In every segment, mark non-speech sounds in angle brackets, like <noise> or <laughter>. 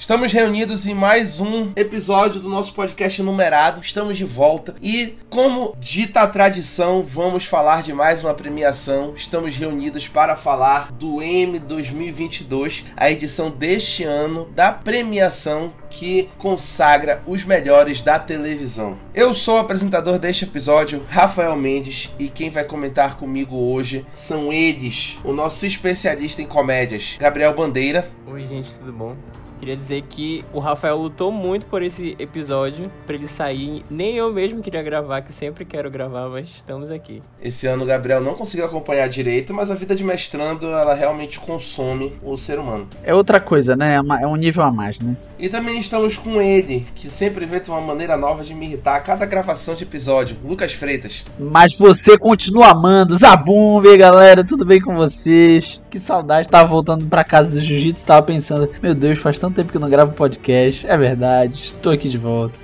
Estamos reunidos em mais um episódio do nosso podcast numerado. Estamos de volta e, como dita a tradição, vamos falar de mais uma premiação. Estamos reunidos para falar do M 2022, a edição deste ano da premiação que consagra os melhores da televisão. Eu sou o apresentador deste episódio, Rafael Mendes, e quem vai comentar comigo hoje são eles, o nosso especialista em comédias, Gabriel Bandeira. Oi, gente, tudo bom? Queria dizer que o Rafael lutou muito por esse episódio, para ele sair. Nem eu mesmo queria gravar, que sempre quero gravar, mas estamos aqui. Esse ano o Gabriel não conseguiu acompanhar direito, mas a vida de mestrando, ela realmente consome o ser humano. É outra coisa, né? É, é um nível a mais, né? E também estamos com ele, que sempre inventa uma maneira nova de me irritar a cada gravação de episódio, Lucas Freitas. Mas você continua amando. Zabumbe, galera, tudo bem com vocês? Que saudade, tava voltando para casa do jiu-jitsu, tava pensando, meu Deus, faz tanto tempo que eu não gravo podcast. É verdade, estou aqui de volta.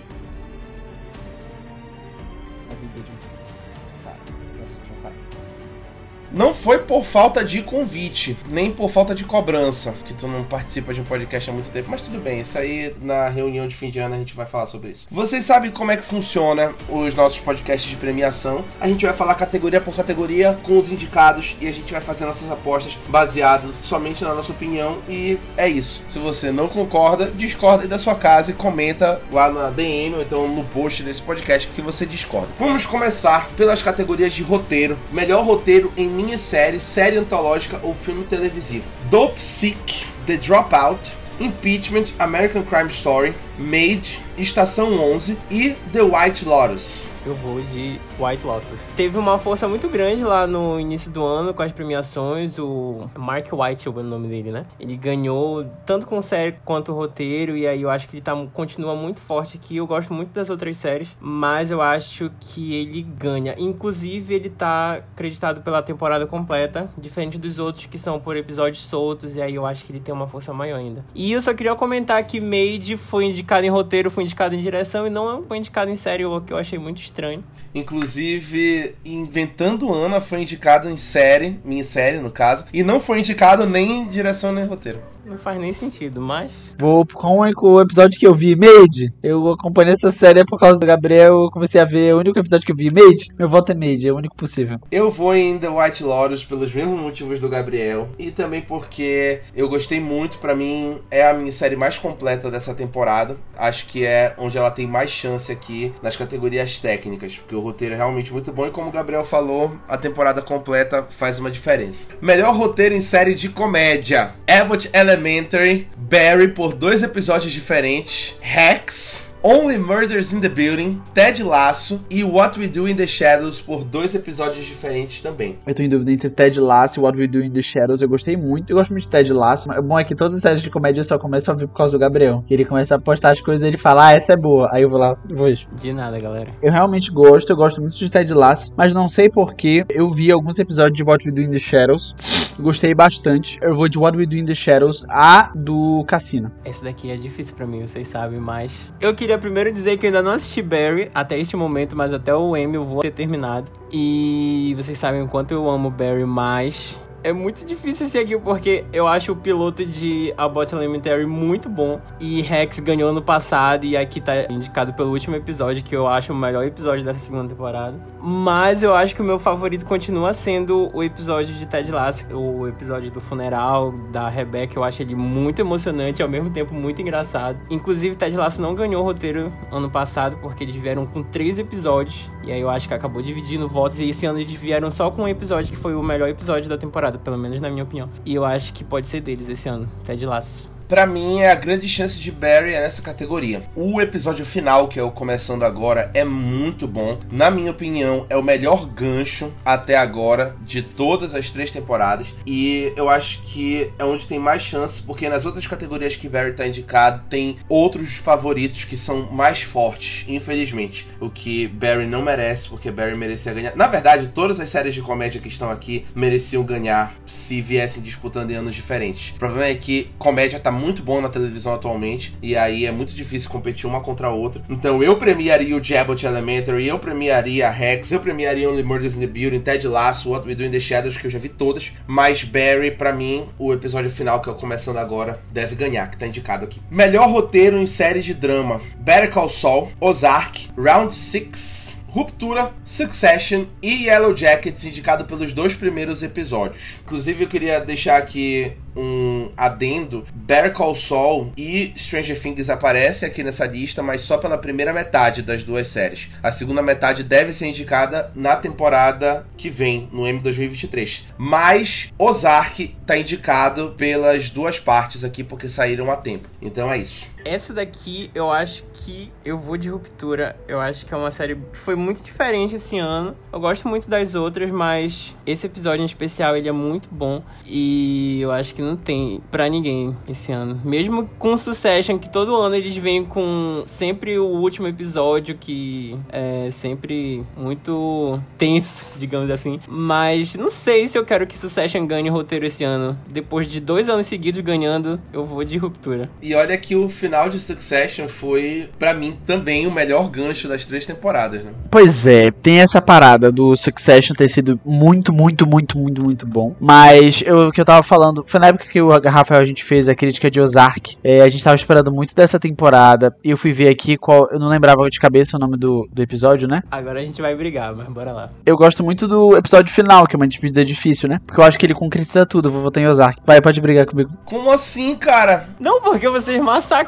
Não foi por falta de convite, nem por falta de cobrança, que tu não participa de um podcast há muito tempo, mas tudo bem, isso aí na reunião de fim de ano a gente vai falar sobre isso. Vocês sabem como é que funciona os nossos podcasts de premiação? A gente vai falar categoria por categoria com os indicados e a gente vai fazer nossas apostas baseado somente na nossa opinião e é isso. Se você não concorda, discorda aí da sua casa e comenta lá na DM ou então no post desse podcast que você discorda. Vamos começar pelas categorias de roteiro. Melhor roteiro em minissérie, série antológica ou filme televisivo. Dope Sick, The Dropout, Impeachment, American Crime Story, Made, Estação 11 e The White Lotus. Eu vou de White Lotus. Teve uma força muito grande lá no início do ano com as premiações. O Mark White é o nome dele, né? Ele ganhou tanto com série quanto roteiro. E aí eu acho que ele tá, continua muito forte aqui. Eu gosto muito das outras séries, mas eu acho que ele ganha. Inclusive, ele tá acreditado pela temporada completa, diferente dos outros que são por episódios soltos. E aí eu acho que ele tem uma força maior ainda. E eu só queria comentar que Made foi indicado em roteiro, foi indicado em direção e não foi indicado em série, o que eu achei muito estranho. Inclusive, Inventando Ana foi indicado em série, minissérie no caso, e não foi indicado nem em direção nem roteiro. Não faz nem sentido, mas. Vou com o episódio que eu vi, Made. Eu acompanhei essa série por causa do Gabriel. Eu comecei a ver o único episódio que eu vi, Made. Meu voto é Made, é o único possível. Eu vou em The White Lotus pelos mesmos motivos do Gabriel. E também porque eu gostei muito. para mim, é a minissérie mais completa dessa temporada. Acho que é onde ela tem mais chance aqui nas categorias técnicas. Porque o roteiro é realmente muito bom. E como o Gabriel falou, a temporada completa faz uma diferença. Melhor roteiro em série de comédia: Abbott Elementary. Elementary, Barry por dois episódios diferentes, Rex, Only Murders in the Building, Ted Lasso e What We Do in the Shadows por dois episódios diferentes também. Eu tô em dúvida entre Ted Lasso e What We Do in the Shadows. Eu gostei muito. Eu gosto muito de Ted Lasso. O bom é que todas as séries de comédia eu só começo a ver por causa do Gabriel. Ele começa a postar as coisas e ele fala, ah, essa é boa. Aí eu vou lá e vejo. De nada, galera. Eu realmente gosto. Eu gosto muito de Ted Lasso. Mas não sei porquê. Eu vi alguns episódios de What We Do in the Shadows. Gostei bastante. Eu vou de What We Do in the Shadows a do Cassino. Esse daqui é difícil para mim, vocês sabem, mas eu queria primeiro dizer que eu ainda não assisti Barry até este momento, mas até o M eu vou ter terminado. E vocês sabem o quanto eu amo Barry, mas é muito difícil esse aqui, porque eu acho o piloto de Abbott Elementary muito bom. E Rex ganhou no passado, e aqui tá indicado pelo último episódio, que eu acho o melhor episódio dessa segunda temporada. Mas eu acho que o meu favorito continua sendo o episódio de Ted Lasso, o episódio do funeral da Rebecca. Eu acho ele muito emocionante e ao mesmo tempo muito engraçado. Inclusive, Ted Lasso não ganhou o roteiro ano passado, porque eles vieram com três episódios. E aí eu acho que acabou dividindo votos. E esse ano eles vieram só com um episódio que foi o melhor episódio da temporada pelo menos na minha opinião. E eu acho que pode ser deles esse ano, Ted Lasso para mim é a grande chance de Barry nessa categoria. O episódio final, que é o começando agora, é muito bom. Na minha opinião, é o melhor gancho até agora de todas as três temporadas. E eu acho que é onde tem mais chance, porque nas outras categorias que Barry tá indicado, tem outros favoritos que são mais fortes, infelizmente. O que Barry não merece, porque Barry merecia ganhar. Na verdade, todas as séries de comédia que estão aqui mereciam ganhar se viessem disputando em anos diferentes. O problema é que comédia tá muito bom na televisão atualmente, e aí é muito difícil competir uma contra a outra. Então eu premiaria o Jabot Elementary, eu premiaria a Rex, eu premiaria Only Murders in the Building, Ted Lasso, What We Do in the Shadows, que eu já vi todas, mas Barry, para mim, o episódio final que é começando agora, deve ganhar, que tá indicado aqui. Melhor roteiro em série de drama: Better Call Saul, Ozark, Round 6, Ruptura, Succession e Yellow Jackets, indicado pelos dois primeiros episódios. Inclusive, eu queria deixar aqui um adendo, Better Call Saul e Stranger Things aparecem aqui nessa lista, mas só pela primeira metade das duas séries. A segunda metade deve ser indicada na temporada que vem, no M 2023. Mas Ozark tá indicado pelas duas partes aqui porque saíram a tempo. Então é isso. Essa daqui eu acho que eu vou de ruptura. Eu acho que é uma série que foi muito diferente esse ano. Eu gosto muito das outras, mas esse episódio em especial ele é muito bom e eu acho que não tem pra ninguém esse ano. Mesmo com Succession, que todo ano eles vêm com sempre o último episódio, que é sempre muito tenso, <laughs> digamos assim. Mas não sei se eu quero que Succession ganhe roteiro esse ano. Depois de dois anos seguidos ganhando, eu vou de ruptura. E olha que o final de Succession foi, para mim, também o melhor gancho das três temporadas, né? Pois é, tem essa parada do Succession ter sido muito, muito, muito, muito, muito bom. Mas eu, o que eu tava falando, foi na época que o Rafael a gente fez a crítica de Ozark. É, a gente tava esperando muito dessa temporada. E eu fui ver aqui qual. Eu não lembrava de cabeça o nome do, do episódio, né? Agora a gente vai brigar, mas bora lá. Eu gosto muito do episódio final, que é uma despedida difícil, né? Porque eu acho que ele concretiza tudo. Eu vou votar em Ozark. Vai, pode brigar comigo. Como assim, cara? Não, porque vocês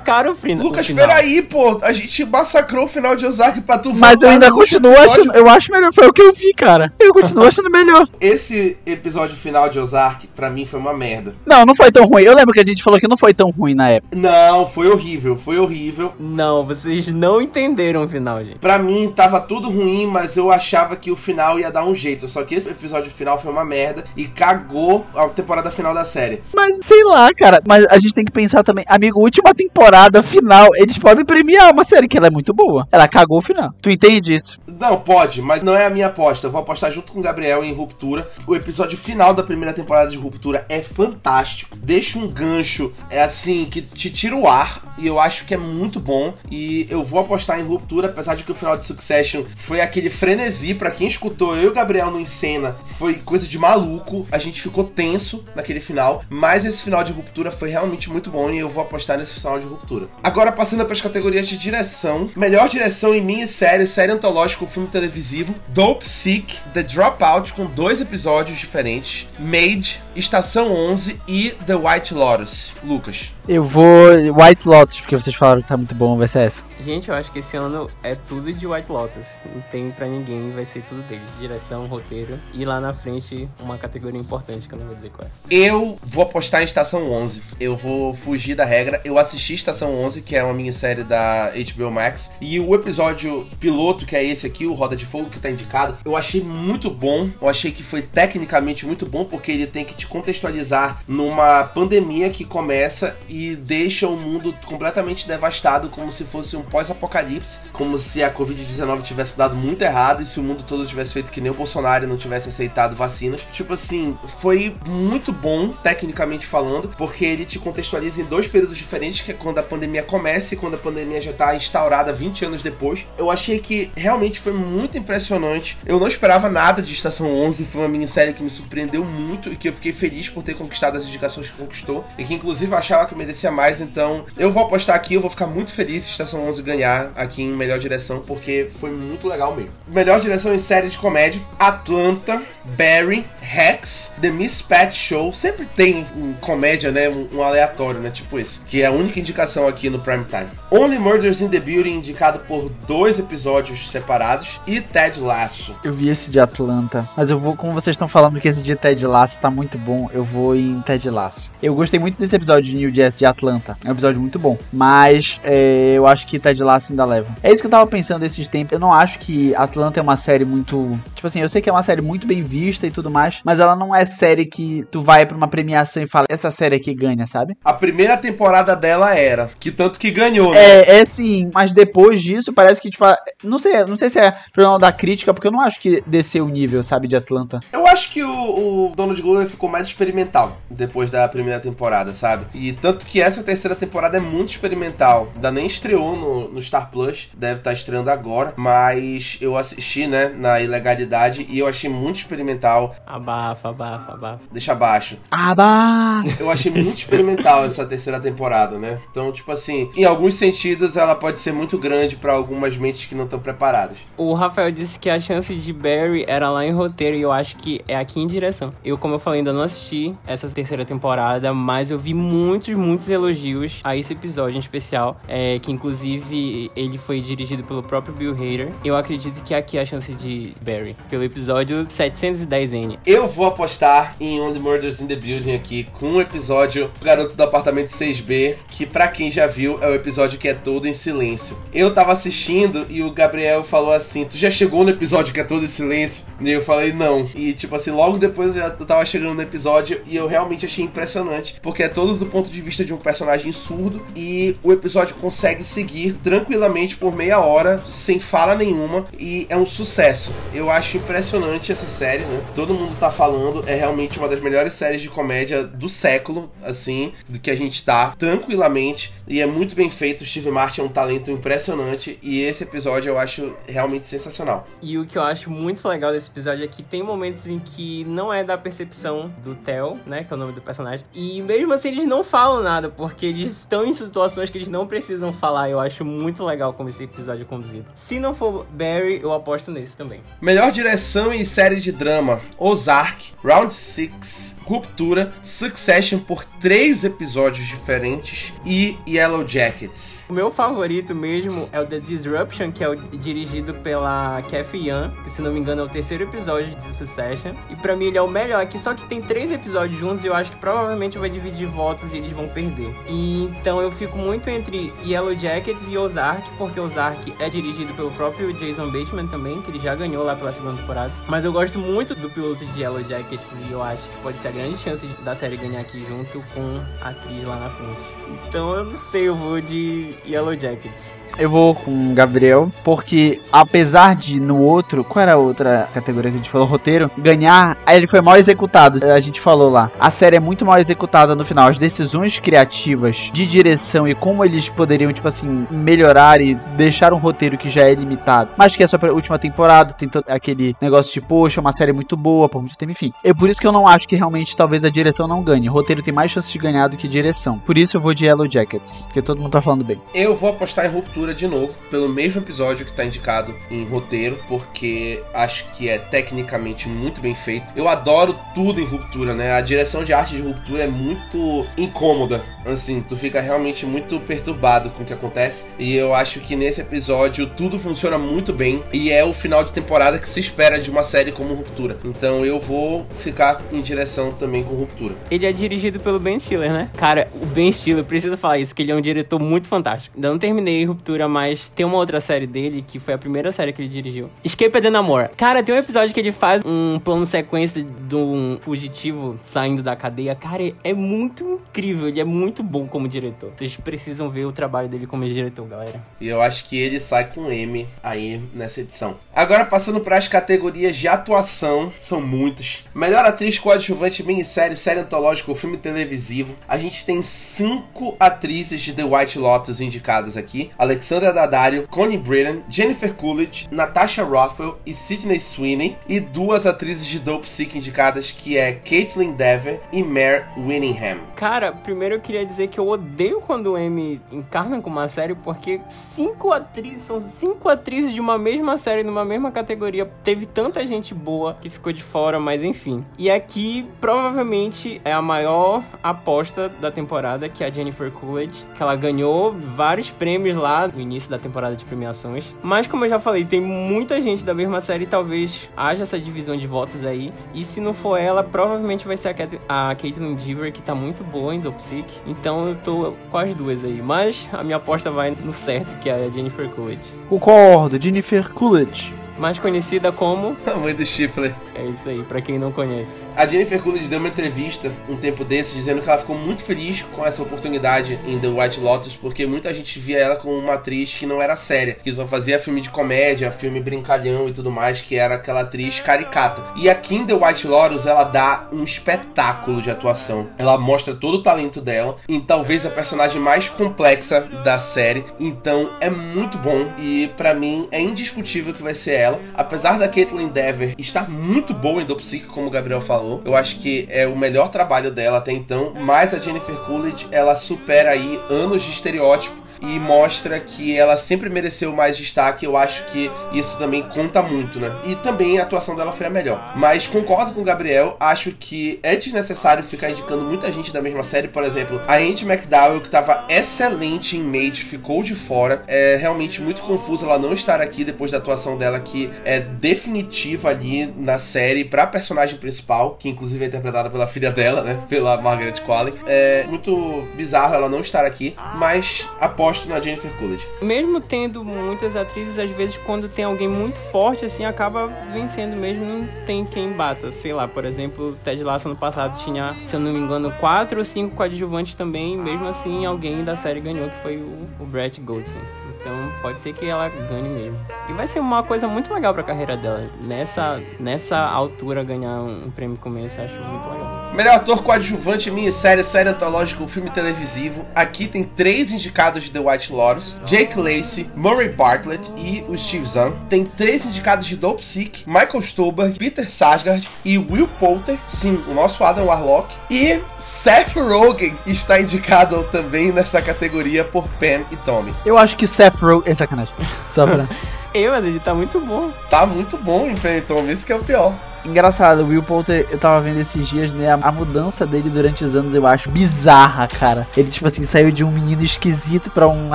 massacraram o final. Lucas, o final. peraí, pô. A gente massacrou o final de Ozark pra tu Mas eu ainda continuo episódio. achando. Eu acho melhor. Foi o que eu vi, cara. Eu continuo <laughs> achando melhor. Esse episódio final de Ozark, pra mim, foi uma merda. Não, não foi tão ruim. Eu lembro que a gente falou que não foi tão ruim na época. Não, foi horrível, foi horrível. Não, vocês não entenderam o final, gente. Pra mim, tava tudo ruim, mas eu achava que o final ia dar um jeito. Só que esse episódio final foi uma merda e cagou a temporada final da série. Mas sei lá, cara. Mas a gente tem que pensar também, amigo, última temporada final, eles podem premiar uma série que ela é muito boa. Ela cagou o final. Tu entende isso? Não, pode, mas não é a minha aposta. Eu vou apostar junto com o Gabriel em Ruptura. O episódio final da primeira temporada de Ruptura é fantástico. Deixa um gancho, é assim, que te tira o ar. E eu acho que é muito bom. E eu vou apostar em Ruptura, apesar de que o final de Succession foi aquele frenesi. Pra quem escutou eu e o Gabriel no Encena, foi coisa de maluco. A gente ficou tenso naquele final. Mas esse final de Ruptura foi realmente muito bom. E eu vou apostar nesse final de Ruptura. Agora, passando para as categorias de direção: melhor direção em minissérie, série antológica filme televisivo. Dope Sick, The Dropout, com dois episódios diferentes. Made, Estação 11 e The White Lotus. Lucas. Eu vou White Lotus, porque vocês falaram que tá muito bom, vai ser essa. Gente, eu acho que esse ano é tudo de White Lotus. Não tem pra ninguém, vai ser tudo deles. Direção, roteiro. E lá na frente, uma categoria importante que eu não vou dizer qual é. Eu vou apostar em Estação 11. Eu vou fugir da regra. Eu assisti Estação 11, que é uma minissérie da HBO Max. E o episódio piloto, que é esse aqui, o Roda de Fogo, que tá indicado, eu achei muito bom. Eu achei que foi tecnicamente muito bom, porque ele tem que te contextualizar numa pandemia que começa e deixa o mundo completamente devastado, como se fosse um pós-apocalipse. Como se a Covid-19 tivesse dado muito errado e se o mundo todo tivesse feito que nem o Bolsonaro e não tivesse aceitado vacinas. Tipo assim, foi muito bom, tecnicamente falando, porque ele te contextualiza em dois períodos diferentes, que é quando a pandemia começa e quando a pandemia já tá instaurada 20 anos depois. Eu achei que realmente foi muito impressionante. Eu não esperava nada de Estação 11, foi uma minissérie que me surpreendeu muito e que eu fiquei feliz por ter conquistado as indicações que conquistou e que inclusive achava que merecia mais, então eu vou apostar aqui, eu vou ficar muito feliz se Estação 11 ganhar aqui em melhor direção, porque foi muito legal mesmo. Melhor direção em série de comédia: Atlanta, Barry, Rex, The Miss Pat Show. Sempre tem um comédia, né? Um, um aleatório, né? Tipo esse. Que é a única indicação aqui no Prime Time. Only Murders in the Building, indicado por dois episódios separados. E Ted Lasso. Eu vi esse de Atlanta, mas eu vou, como vocês estão falando que esse de Ted Lasso tá muito bom, eu vou em Ted Lasso. Eu gostei muito desse episódio de New Jazz de Atlanta, é um episódio muito bom, mas é, eu acho que Ted Lasso ainda leva. É isso que eu tava pensando esses tempos, eu não acho que Atlanta é uma série muito... Tipo assim, eu sei que é uma série muito bem vista e tudo mais, mas ela não é série que tu vai pra uma premiação e fala, essa série aqui ganha, sabe? A primeira temporada dela era, que tanto que ganhou, né? É, é sim, mas depois disso parece que, tipo, não sei, não sei se é problema da crítica, porque eu não acho que desceu o nível, sabe, de Atlanta. Eu acho que o, o Donald Glover ficou mais experimental depois da primeira temporada, sabe? E tanto Tanto que essa terceira temporada é muito experimental. Ainda nem estreou no, no Star Plus, deve estar estreando agora. Mas eu assisti, né, na ilegalidade e eu achei muito experimental. Abafa, abafa, abafa. Deixa abaixo. Aba! Eu achei muito experimental essa terceira temporada, né? Então, tipo assim, em alguns sentidos ela pode ser muito grande para algumas mentes que não estão preparadas. O Rafael disse que a chance de Barry era lá em roteiro e eu acho que é aqui em direção. Eu, como eu falei, ainda não assisti essa terceira temporada, mas eu vi muitos, muitos elogios a esse episódio em especial, é, que inclusive ele foi dirigido pelo próprio Bill Hader. Eu acredito que aqui é a chance de Barry, pelo episódio 710N. Eu vou apostar em On the Murders in the Building aqui com o episódio Garoto do Apartamento 6B, que para quem já viu é o episódio que é todo em silêncio. Eu tava assistindo e o Gabriel falou assim: Tu já chegou no episódio que é todo em silêncio? E eu falei: Não. E tipo assim, logo depois eu tava chegando no episódio e eu realmente achei impressionante, porque é todo do ponto de vista de um personagem surdo e o episódio consegue seguir tranquilamente por meia hora, sem fala nenhuma, e é um sucesso. Eu acho impressionante essa série, né? Todo mundo tá falando, é realmente uma das melhores séries de comédia do século, assim, do que a gente tá, tranquilamente, e é muito bem feito. O Steve Martin é um talento impressionante, e esse episódio eu acho realmente sensacional. E o que eu acho muito legal desse episódio é que tem momentos em que não é da percepção do Theo, né, que é o nome do personagem, e mesmo assim eles não falam porque eles estão em situações que eles não precisam falar. Eu acho muito legal como esse episódio é conduzido. Se não for Barry, eu aposto nesse também. Melhor direção e série de drama: Ozark, Round 6, Ruptura, Succession por três episódios diferentes e Yellow Jackets. O meu favorito mesmo é o The Disruption, que é o dirigido pela Kathy Young, que se não me engano é o terceiro episódio de Succession. E pra mim ele é o melhor aqui, só que tem três episódios juntos e eu acho que provavelmente vai dividir votos e eles vão perder. E então eu fico muito entre Yellow Jackets e Ozark, porque Ozark é dirigido pelo próprio Jason Bateman também, que ele já ganhou lá pela segunda temporada. Mas eu gosto muito do piloto de Yellow Jackets e eu acho que pode ser grande chance da série ganhar aqui junto com a atriz lá na frente. Então eu não sei, eu vou de Yellow Jackets. Eu vou com o Gabriel, porque apesar de no outro, qual era a outra categoria que a gente falou? Roteiro, ganhar, ele foi mal executado. A gente falou lá. A série é muito mal executada no final. As decisões criativas de direção e como eles poderiam, tipo assim, melhorar e deixar um roteiro que já é limitado. Mas que é só pra última temporada, tem todo aquele negócio de, poxa, uma série muito boa por muito tempo, enfim. É por isso que eu não acho que realmente talvez a direção não ganhe. O roteiro tem mais chance de ganhar do que direção. Por isso eu vou de Yellow Jackets, porque todo mundo tá falando bem. Eu vou apostar em Ruptura de novo, pelo mesmo episódio que tá indicado em roteiro, porque acho que é tecnicamente muito bem feito. Eu adoro tudo em Ruptura, né? A direção de arte de Ruptura é muito incômoda. Assim, tu fica realmente muito perturbado com o que acontece. E eu acho que nesse episódio tudo funciona muito bem. E é o final de temporada que se espera de uma série como Ruptura. Então eu vou ficar em direção também com Ruptura. Ele é dirigido pelo Ben Stiller, né? Cara, o Ben Stiller, preciso falar isso, que ele é um diretor muito fantástico. Ainda não terminei Ruptura, mas tem uma outra série dele, que foi a primeira série que ele dirigiu. Escape the Namor. Cara, tem um episódio que ele faz um plano sequência de um fugitivo saindo da cadeia. Cara, é muito incrível, ele é muito bom como diretor. Vocês precisam ver o trabalho dele como diretor, galera. E eu acho que ele sai com M aí nessa edição. Agora passando para as categorias de atuação, são muitas. Melhor atriz coadjuvante, minissérie, série antológica ou filme televisivo. A gente tem cinco atrizes de The White Lotus indicadas aqui: Alexandra Daddario, Connie Britton, Jennifer Coolidge, Natasha Rothwell e Sidney Sweeney. E duas atrizes de Dope Sick indicadas, que é Caitlin Dever e Mare Winningham. Cara, primeiro eu queria dizer que eu odeio quando o M encarna com uma série, porque cinco atrizes, são cinco atrizes de uma mesma série, numa mesma categoria. Teve tanta gente boa que ficou de fora, mas enfim. E aqui, provavelmente, é a maior aposta da temporada, que é a Jennifer Coolidge, que ela ganhou vários prêmios lá no início da temporada de premiações. Mas como eu já falei, tem muita gente da mesma série, talvez haja essa divisão de votos aí. E se não for ela, provavelmente vai ser a, Cat a Caitlyn Dever, que tá muito boa em Dopsic. Então eu tô com as duas aí. Mas a minha aposta vai no certo, que é a Jennifer Coolidge. Concordo, Jennifer Coolidge. Mais conhecida como. <laughs> A mãe do Chifler. É isso aí, pra quem não conhece. A Jennifer Coolidge deu uma entrevista um tempo desses dizendo que ela ficou muito feliz com essa oportunidade em The White Lotus, porque muita gente via ela como uma atriz que não era séria, que só fazia filme de comédia, filme brincalhão e tudo mais, que era aquela atriz caricata. E aqui em The White Lotus ela dá um espetáculo de atuação. Ela mostra todo o talento dela em talvez a personagem mais complexa da série. Então é muito bom e para mim é indiscutível que vai ser ela. Apesar da Caitlyn Dever estar muito boa em Dopsic, como o Gabriel falou, eu acho que é o melhor trabalho dela até então, mas a Jennifer Coolidge, ela supera aí anos de estereótipo e mostra que ela sempre mereceu mais destaque. Eu acho que isso também conta muito, né? E também a atuação dela foi a melhor. Mas concordo com o Gabriel, acho que é desnecessário ficar indicando muita gente da mesma série. Por exemplo, a Andy McDowell, que estava excelente em Made, ficou de fora. É realmente muito confuso ela não estar aqui depois da atuação dela, que é definitiva ali na série pra personagem principal, que inclusive é interpretada pela filha dela, né? Pela Margaret Qualley. É muito bizarro ela não estar aqui, mas após aposto na Jennifer Coolidge. Mesmo tendo muitas atrizes, às vezes quando tem alguém muito forte, assim, acaba vencendo mesmo, não tem quem bata. Sei lá, por exemplo, Ted Lasso no passado tinha, se eu não me engano, quatro ou cinco coadjuvantes também, mesmo assim alguém da série ganhou, que foi o, o Brett Goldstein. Então pode ser que ela ganhe mesmo. E vai ser uma coisa muito legal pra carreira dela. Nessa, nessa altura ganhar um prêmio como esse, eu acho muito legal. Melhor ator coadjuvante, minissérie, série antológica, filme televisivo. Aqui tem três indicados de The White Lotus: Jake Lacey, Murray Bartlett e o Steve Zahn. Tem três indicados de Dope Sick: Michael Stuhlbarg, Peter Sarsgaard e Will Poulter. Sim, o nosso Adam Warlock. E Seth Rogen está indicado também nessa categoria por Pam e Tommy. Eu acho que Seth Rogen. É sacanagem. Só pra. <laughs> Eu, mas ele tá muito bom. Tá muito bom em Pam e Tommy, isso que é o pior. Engraçado, o Will Poulter, eu tava vendo esses dias, né? A, a, mudança dele durante os anos eu acho bizarra, cara. Ele, tipo assim, saiu de um menino esquisito pra um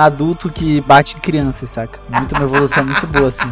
adulto que bate em crianças, saca? Muito uma evolução muito boa, assim.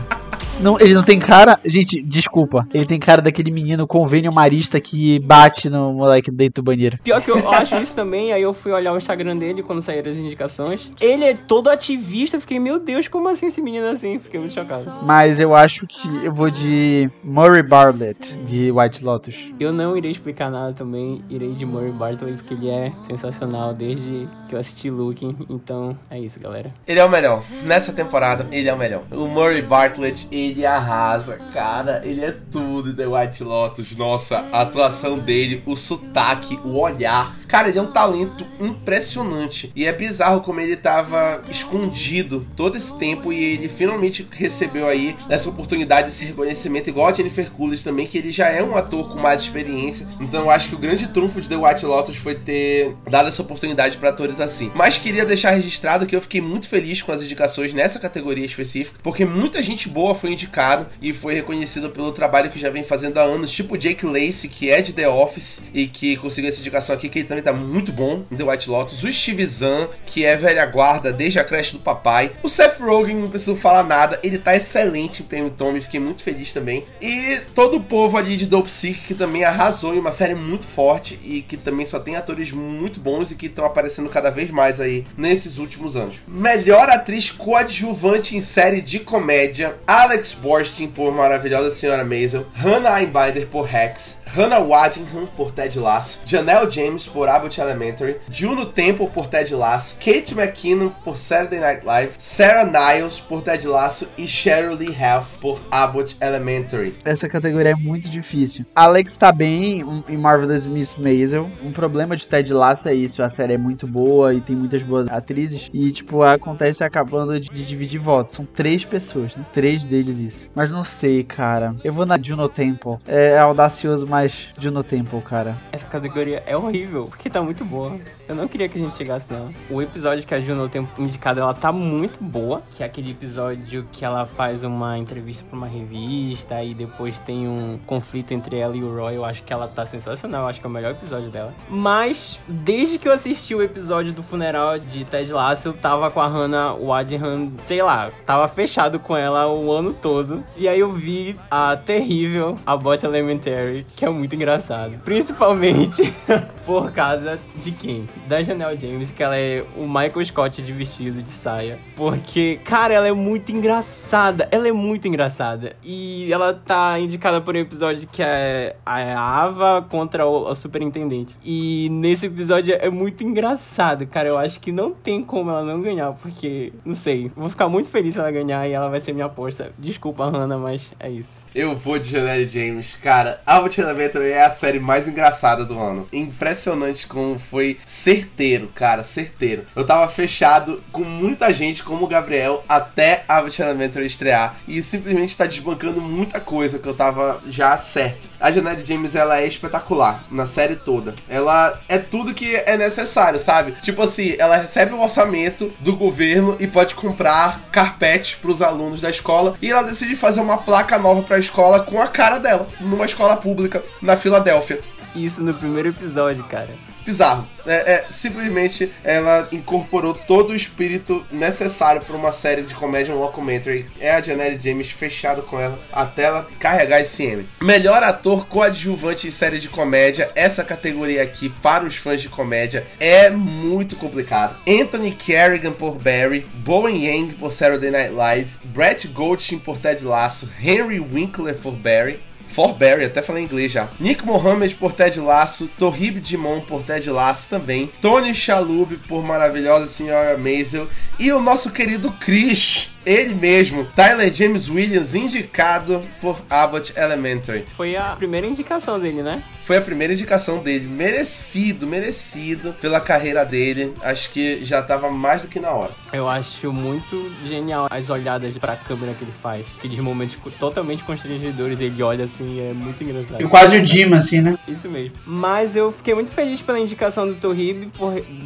Não, ele não tem cara. Gente, desculpa. Ele tem cara daquele menino convênio marista que bate no moleque dentro do banheiro. Pior que eu acho isso também, aí eu fui olhar o Instagram dele quando saíram as indicações. Ele é todo ativista, eu fiquei, meu Deus, como assim esse menino assim? Fiquei muito chocado. Mas eu acho que eu vou de Murray Bartlett, de White Lotus. Eu não irei explicar nada também, irei de Murray Bartlett, porque ele é sensacional desde que eu assisti Looking. Então, é isso, galera. Ele é o melhor. Nessa temporada, ele é o melhor. O Murray Bartlett, ele arrasa, cara. Ele é tudo The White Lotus. Nossa, a atuação dele, o sotaque, o olhar. Cara, ele é um talento impressionante. E é bizarro como ele tava escondido todo esse tempo e ele finalmente recebeu aí essa oportunidade, esse reconhecimento, igual a Jennifer Coolidge também, que ele já é um ator com mais experiência. Então eu acho que o grande trunfo de The White Lotus foi ter dado essa oportunidade para atores assim. Mas queria deixar registrado que eu fiquei muito feliz com as indicações nessa categoria específica, porque muita gente boa foi indicado e foi reconhecido pelo trabalho que já vem fazendo há anos, tipo Jake Lacey, que é de The Office e que conseguiu essa indicação aqui, que ele também tá muito bom em The White Lotus. O Steve Zahn, que é velha guarda desde a creche do papai. O Seth Rogen, não preciso falar nada, ele tá excelente em PM Tommy, fiquei muito feliz também. E todo o povo ali de Dope Sick, que também arrasou em uma série muito forte e que também só tem atores muito bons e que estão aparecendo cada vez mais aí nesses últimos anos. Melhor atriz coadjuvante em série de comédia: Alex Borstein por Maravilhosa Senhora Maisel, Hannah Einbinder por Rex, Hannah Waddingham por Ted Lasso, Janelle James por Abbott Elementary, Juno Temple por Ted Lasso, Kate McKinnon por Saturday Night Live, Sarah Niles por Ted Lasso e Cheryl Lee Ralph por Abbott Elementary. Essa categoria é muito difícil. Alex tá bem em Marvelous Miss Maisel. Um problema de Ted Lasso é isso, a série é muito boa e tem muitas boas atrizes e tipo acontece acabando de, de dividir votos. São três pessoas, né? Três deles isso. Mas não sei, cara. Eu vou na Juno Temple. É audacioso, mas mais Juno Temple, cara. Essa categoria é horrível, porque tá muito boa. Eu não queria que a gente chegasse nela. O episódio que a Juno tem indicado, ela tá muito boa. Que é aquele episódio que ela faz uma entrevista pra uma revista e depois tem um conflito entre ela e o Roy. Eu acho que ela tá sensacional. Eu acho que é o melhor episódio dela. Mas, desde que eu assisti o episódio do funeral de Ted Lasso, eu tava com a Hannah Wadham, sei lá, tava fechado com ela o ano todo. E aí eu vi a terrível Abbott Elementary, que é muito engraçado. Principalmente <laughs> por causa de quem? Da Janelle James, que ela é o Michael Scott de vestido de saia. Porque, cara, ela é muito engraçada. Ela é muito engraçada. E ela tá indicada por um episódio que é a Ava contra o, o superintendente. E nesse episódio é muito engraçado, cara. Eu acho que não tem como ela não ganhar, porque, não sei, vou ficar muito feliz se ela ganhar e ela vai ser minha aposta. Desculpa, Hannah, mas é isso. Eu vou de Janelle James. Cara, Albert Elementary é a série mais engraçada do ano. Impressionante como foi certeiro, cara, certeiro. Eu tava fechado com muita gente como o Gabriel até Albert Elementary estrear e simplesmente tá desbancando muita coisa que eu tava já certo. A Janelle James, ela é espetacular na série toda. Ela é tudo que é necessário, sabe? Tipo assim, ela recebe o orçamento do governo e pode comprar carpetes pros alunos da escola e ela decide fazer uma placa nova pra escola com a cara dela, numa escola pública na Filadélfia. Isso no primeiro episódio, cara. Bizarro. É, é, simplesmente ela incorporou todo o espírito necessário para uma série de comédia um documentary. É a Janelle James fechado com ela até ela carregar esse M. Melhor ator coadjuvante em série de comédia. Essa categoria aqui para os fãs de comédia é muito complicado. Anthony Kerrigan por Barry, Bowen Yang por Saturday Night Live, Brett Goldstein por Ted Lasso, Henry Winkler por Barry. For Barry, até falei em inglês já. Nick Mohammed por Ted Lasso, Torrib Dimon por Ted Lasso também, Tony Shalhoub por Maravilhosa Senhora Maisel e o nosso querido Chris, ele mesmo, Tyler James Williams, indicado por Abbott Elementary. Foi a primeira indicação dele, né? Foi a primeira indicação dele. Merecido, merecido pela carreira dele. Acho que já tava mais do que na hora. Eu acho muito genial as olhadas pra câmera que ele faz. Aqueles momentos totalmente constrangedores. Ele olha assim, é muito engraçado. E quase o Dima, assim, né? Isso mesmo. Mas eu fiquei muito feliz pela indicação do Torrib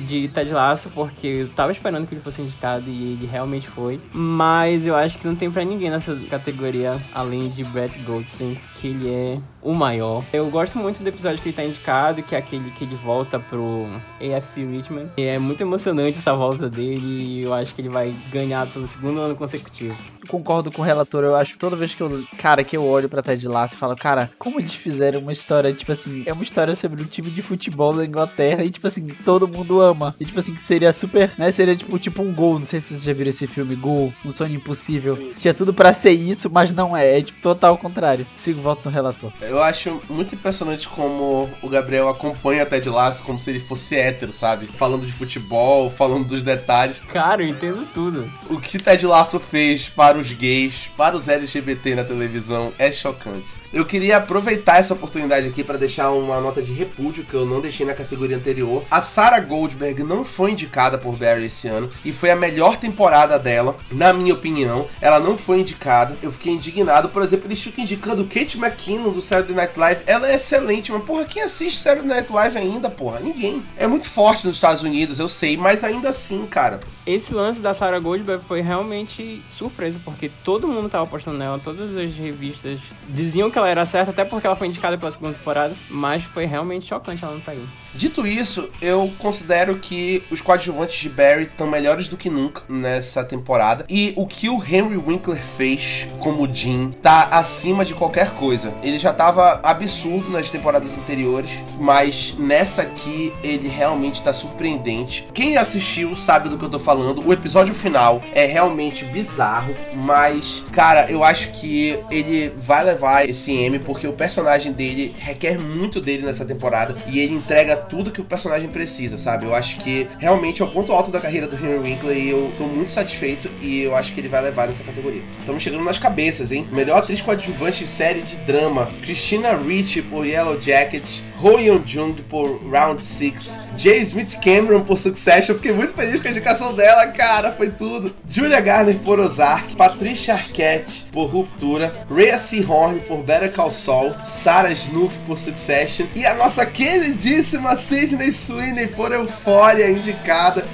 de Ted Lasso, porque eu tava esperando que ele fosse indicado e ele realmente foi. Mas eu acho que não tem pra ninguém nessa categoria, além de Brett Goldstein, que ele é o maior. Eu gosto muito do episódio que ele tá indicado, que é aquele que ele volta pro AFC Richmond. E é muito emocionante essa volta dele e eu acho que ele vai ganhar pelo segundo ano consecutivo. Concordo com o relator, eu acho que toda vez que eu, cara, que eu olho pra Ted Lasso e falo, cara, como eles fizeram uma história, tipo assim, é uma história sobre um time de futebol da Inglaterra e, tipo assim, todo mundo ama. E, tipo assim, que seria super, né, seria tipo, tipo um gol, não sei se vocês já viram esse filme, Gol, Sonho Impossível. Tinha tudo pra ser isso, mas não é, é tipo total ao contrário. Sigo voto no relator. Eu acho muito impressionante como o Gabriel acompanha Ted Lasso como se ele fosse hétero, sabe? Falando de futebol, falando dos detalhes. Cara, eu entendo tudo. O que Ted Lasso fez para os gays, para os LGBT na televisão é chocante. Eu queria aproveitar essa oportunidade aqui para deixar uma nota de repúdio que eu não deixei na categoria anterior. A Sarah Goldberg não foi indicada por Barry esse ano e foi a melhor temporada dela, na minha opinião. Ela não foi indicada. Eu fiquei indignado. Por exemplo, eles ficam indicando Kate McKinnon do Saturday Night Live. Ela é excelente, mas porra, quem assiste Saturday Night Live ainda, porra? Ninguém. É muito forte nos Estados Unidos, eu sei, mas ainda assim, cara. Esse lance da Sarah Goldberg foi realmente surpresa, porque todo mundo tava apostando nela, todas as revistas diziam que ela era certa, até porque ela foi indicada pela segunda temporada, mas foi realmente chocante ela não tá aí. Dito isso, eu considero que os coadjuvantes de Barry estão melhores do que nunca nessa temporada. E o que o Henry Winkler fez como Jim tá acima de qualquer coisa. Ele já tava absurdo nas temporadas anteriores, mas nessa aqui ele realmente tá surpreendente. Quem assistiu sabe do que eu tô falando. O episódio final é realmente bizarro, mas cara, eu acho que ele vai levar esse M porque o personagem dele requer muito dele nessa temporada e ele entrega tudo que o personagem precisa, sabe? Eu acho que realmente é o ponto alto da carreira do Henry Winkler e eu tô muito satisfeito e eu acho que ele vai levar nessa categoria. Estamos chegando nas cabeças, hein? Melhor atriz coadjuvante em série de drama: Christina Ricci por Yellow Jackets, Ho Yeon Jung por Round 6, Jay Smith Cameron por Succession. Fiquei muito feliz com a indicação dela, cara, foi tudo. Julia Garner por Ozark, Patricia Arquette por Ruptura, Rhea Seahorn por Better Call Saul, Sarah Snook por Succession e a nossa queridíssima Sidney Sweeney por Euphoria indicada.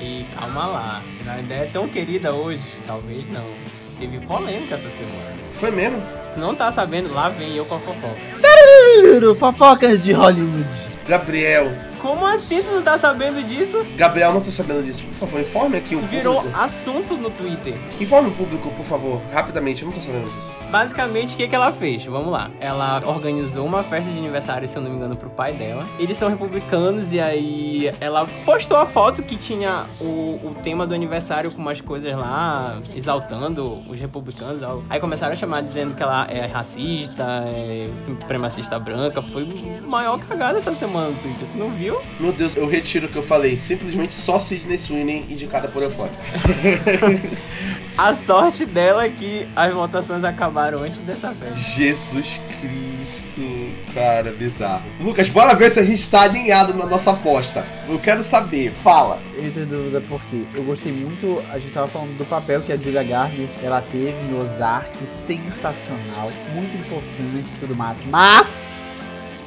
E calma lá, ela ainda é tão querida hoje? Talvez não. Teve polêmica essa semana. Foi mesmo? Não tá sabendo? Lá vem eu com a fofoca. Fofocas de Hollywood. Gabriel, Como assim tu não tá sabendo disso? Gabriel, não tô sabendo disso. Por favor, informe aqui o Virou público. assunto no Twitter. Informe o público, por favor, rapidamente. Eu não tô sabendo disso. Basicamente, o que, que ela fez? Vamos lá. Ela organizou uma festa de aniversário, se eu não me engano, pro pai dela. Eles são republicanos e aí ela postou a foto que tinha o, o tema do aniversário com umas coisas lá, exaltando os republicanos. algo. Aí começaram a chamar dizendo que ela é racista, é supremacista branca. Foi maior cagada essa semana no Twitter. Tu não viu? Meu Deus, eu retiro o que eu falei. Simplesmente só Sidney Sweeney indicada por Eufória. <laughs> A sorte dela é que as votações acabaram antes dessa festa. Jesus Cristo, cara, bizarro. Lucas, bora ver se a gente tá alinhado na nossa aposta. Eu quero saber, fala. Eu tenho dúvida porque eu gostei muito, a gente tava falando do papel que a Julia Garner ela teve em Ozark, sensacional, muito importante e tudo mais. Mas,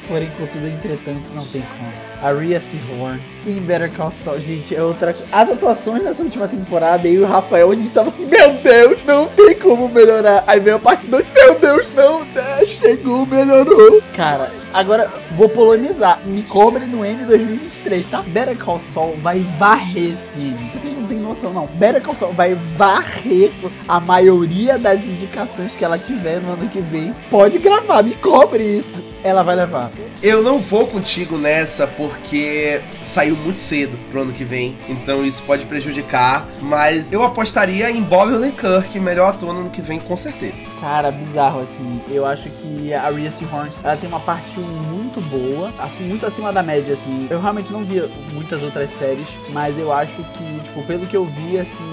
porém, contudo, entretanto, não tem como. A Rhea Seahorn em Better Call Saul, gente, é outra As atuações nessa última temporada, e o Rafael, a gente tava assim, meu Deus, não tem como melhorar. Aí veio a parte 2, meu Deus, não, né, chegou, melhorou. Cara, agora vou polonizar. Me cobre no M 2023, tá? Better Call Saul vai varrer esse M. Vocês não têm noção, não. Better Call Saul vai varrer a maioria das indicações que ela tiver no ano que vem. Pode gravar, me cobre isso. Ela vai levar. Eu não vou contigo nessa porque saiu muito cedo pro ano que vem, então isso pode prejudicar. Mas eu apostaria em Bob Odenkirk, melhor ator no ano que vem, com certeza. Cara, bizarro, assim. Eu acho que a Rhea Seahorn, ela tem uma parte 1 muito boa, assim, muito acima da média, assim. Eu realmente não vi muitas outras séries, mas eu acho que, tipo, pelo que eu vi, assim,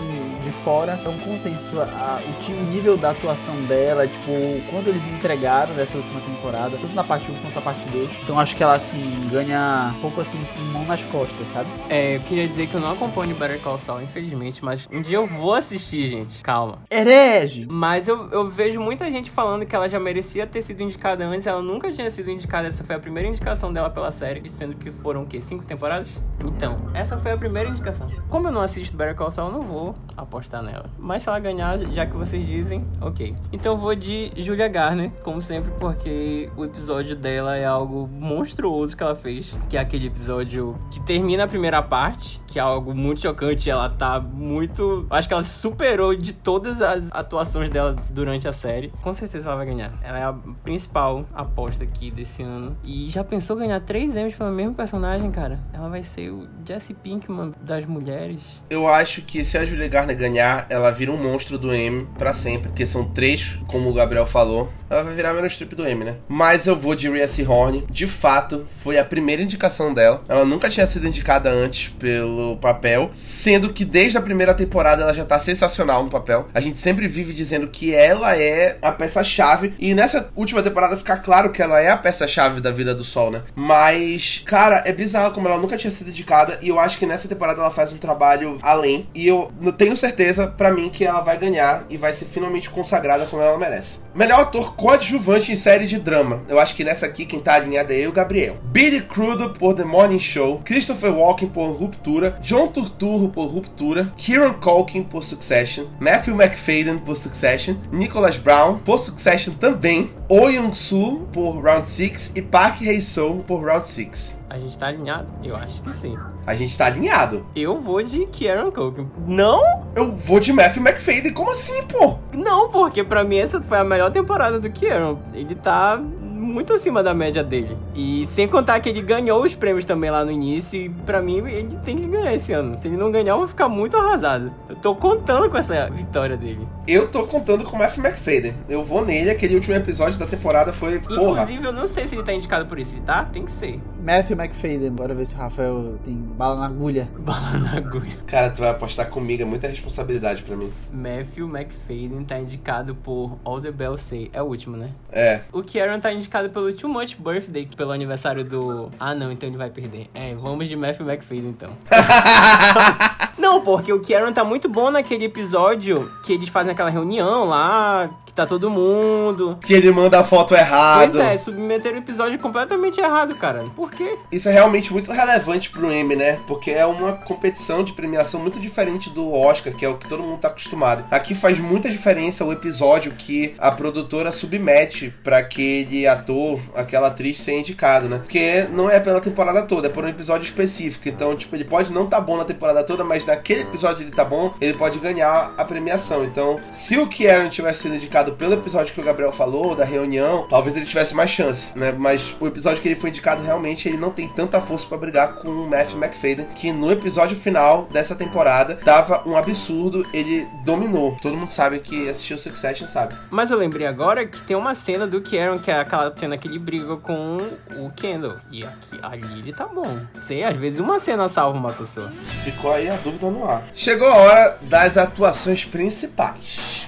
de fora, é um consenso. A, o, nível da atuação dela, tipo, quando eles entregaram nessa última temporada, tanto na parte 1 quanto na parte 2. Então acho que ela, assim, ganha um pouco, assim, com mão nas costas, sabe? É, eu queria dizer que eu não acompanho Better Call Saul, infelizmente, mas um dia eu vou assistir, gente. Calma. Herege! Mas eu, eu vejo muita gente falando que ela já merecia ter sido indicada antes. Ela nunca tinha sido indicada. Essa foi a primeira indicação dela pela série, sendo que foram o quê? Cinco temporadas? Então, essa foi a primeira indicação. Como eu não assisto Better Call Saul, eu não vou apostar nela. Mas se ela ganhar, já que vocês dizem, ok. Então eu vou de Julia Garner, como sempre, porque o episódio dela é algo monstruoso que ela fez. Que é aquele episódio que termina a primeira parte, que é algo muito chocante. Ela tá muito. Acho que ela superou de todas as atuações dela durante a série. Com certeza ela vai ganhar. Ela é a principal aposta aqui desse ano. E já pensou ganhar três Emmys pelo mesmo personagem, cara? Ela vai ser o Jesse Pinkman das mulheres. Eu acho que se a Julia Garner ganhar, ela vira um monstro do M pra sempre, porque são três, como o Gabriel falou. Ela vai virar menos strip do M, né? Mas eu vou de Rhea Seahorn. De fato, foi a primeira indicação dela. Ela nunca tinha sido indicada antes pelo papel, sendo que desde a primeira temporada ela já tá sensacional no papel. A gente sempre vive dizendo que ela é a peça-chave e nessa última temporada fica claro que ela é a peça-chave da vida do Sol, né? Mas, cara, é bizarro como ela nunca tinha sido indicada e eu acho que nessa temporada ela faz um trabalho além e eu tenho certeza pra mim que ela vai ganhar e vai ser finalmente consagrada como ela merece. Melhor ator coadjuvante em série de drama. Eu acho que nessa aqui quem tá alinhado é eu o Gabriel. Billy Crudup por The Morning Show, Christopher Walken por Ruptura, John Turturro por Ruptura, Kieran Culkin por Succession, Matthew McFadden por Succession, Nicholas Brown por Succession também, Oh Young-soo por Round 6 e Park Hae-soo por Round 6. A gente tá alinhado? Eu acho que sim. A gente tá alinhado. Eu vou de Kieran Culkin. Não? Eu vou de Matthew McFadden, como assim, pô? Não, porque pra mim essa foi a melhor temporada do Kieran. Ele tá muito acima da média dele. E sem contar que ele ganhou os prêmios também lá no início. E pra mim ele tem que ganhar esse ano. Se ele não ganhar, eu vou ficar muito arrasado. Eu tô contando com essa vitória dele. Eu tô contando com o Matthew McFadden. Eu vou nele, aquele último episódio da temporada foi, porra. Inclusive, eu não sei se ele tá indicado por isso, tá? Tem que ser. Matthew McFadden, bora ver se o Rafael tem bala na agulha. <laughs> Bala na agulha. Cara, tu vai apostar comigo, é muita responsabilidade pra mim. Matthew McFadden tá indicado por All the Bells Say. É o último, né? É. O Kieran tá indicado pelo Too Much Birthday, pelo aniversário do. Ah, não, então ele vai perder. É, vamos de Matthew McFadden então. <laughs> não, Não, porque o Kieran tá muito bom naquele episódio que eles fazem aquela reunião lá, que tá todo mundo. Que ele manda a foto errado. Pois é, submeteram o episódio completamente errado, cara. Por quê? Isso é realmente muito relevante pro M, né? Porque é uma competição de premiação muito diferente do Oscar, que é o que todo mundo tá acostumado. Aqui faz muita diferença o episódio que a produtora submete para aquele ator, aquela atriz ser indicado, né? Porque não é pela temporada toda, é por um episódio específico. Então, tipo, ele pode não tá bom na temporada toda, mas naquele episódio ele tá bom, ele pode ganhar a premiação. Então, se o Kieran tivesse sido indicado pelo episódio que o Gabriel falou, da reunião, talvez ele tivesse mais chance, né? Mas o episódio que ele foi indicado realmente ele não tem tanta força para brigar com o Matthew McFadden, que no episódio final dessa temporada tava um absurdo, ele dominou. Todo mundo sabe que assistiu Succession sabe. Mas eu lembrei agora que tem uma cena do Kieran, que é aquela cena que ele briga com o Kendall. E aqui, ali ele tá bom. Sei, às vezes uma cena salva uma pessoa. Ficou aí a dúvida no ar. Chegou a hora das atuações principais.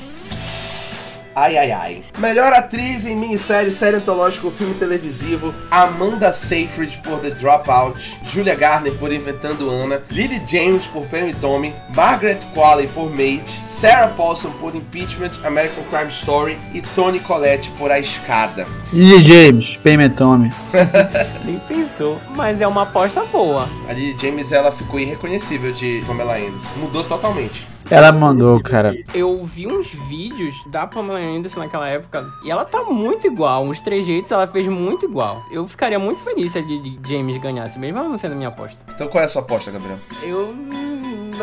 Ai, ai, ai. Melhor atriz em minissérie, série antológica ou filme televisivo: Amanda Seyfried por The Dropout, Julia Garner por Inventando Anna, Lily James por Pam e Tommy, Margaret Qualley por Mate, Sarah Paulson por Impeachment, American Crime Story e Toni Collette por A Escada. Lily James, Pam e Tommy. <laughs> Nem pensou, mas é uma aposta boa. A Lily James ela ficou irreconhecível de Pamela Anderson. Mudou totalmente. Ela mandou, cara. Eu vi uns vídeos da Pamela Anderson naquela época e ela tá muito igual. Uns trejeitos ela fez muito igual. Eu ficaria muito feliz se a James ganhasse, mesmo ela não sendo a minha aposta. Então qual é a sua aposta, Gabriel? Eu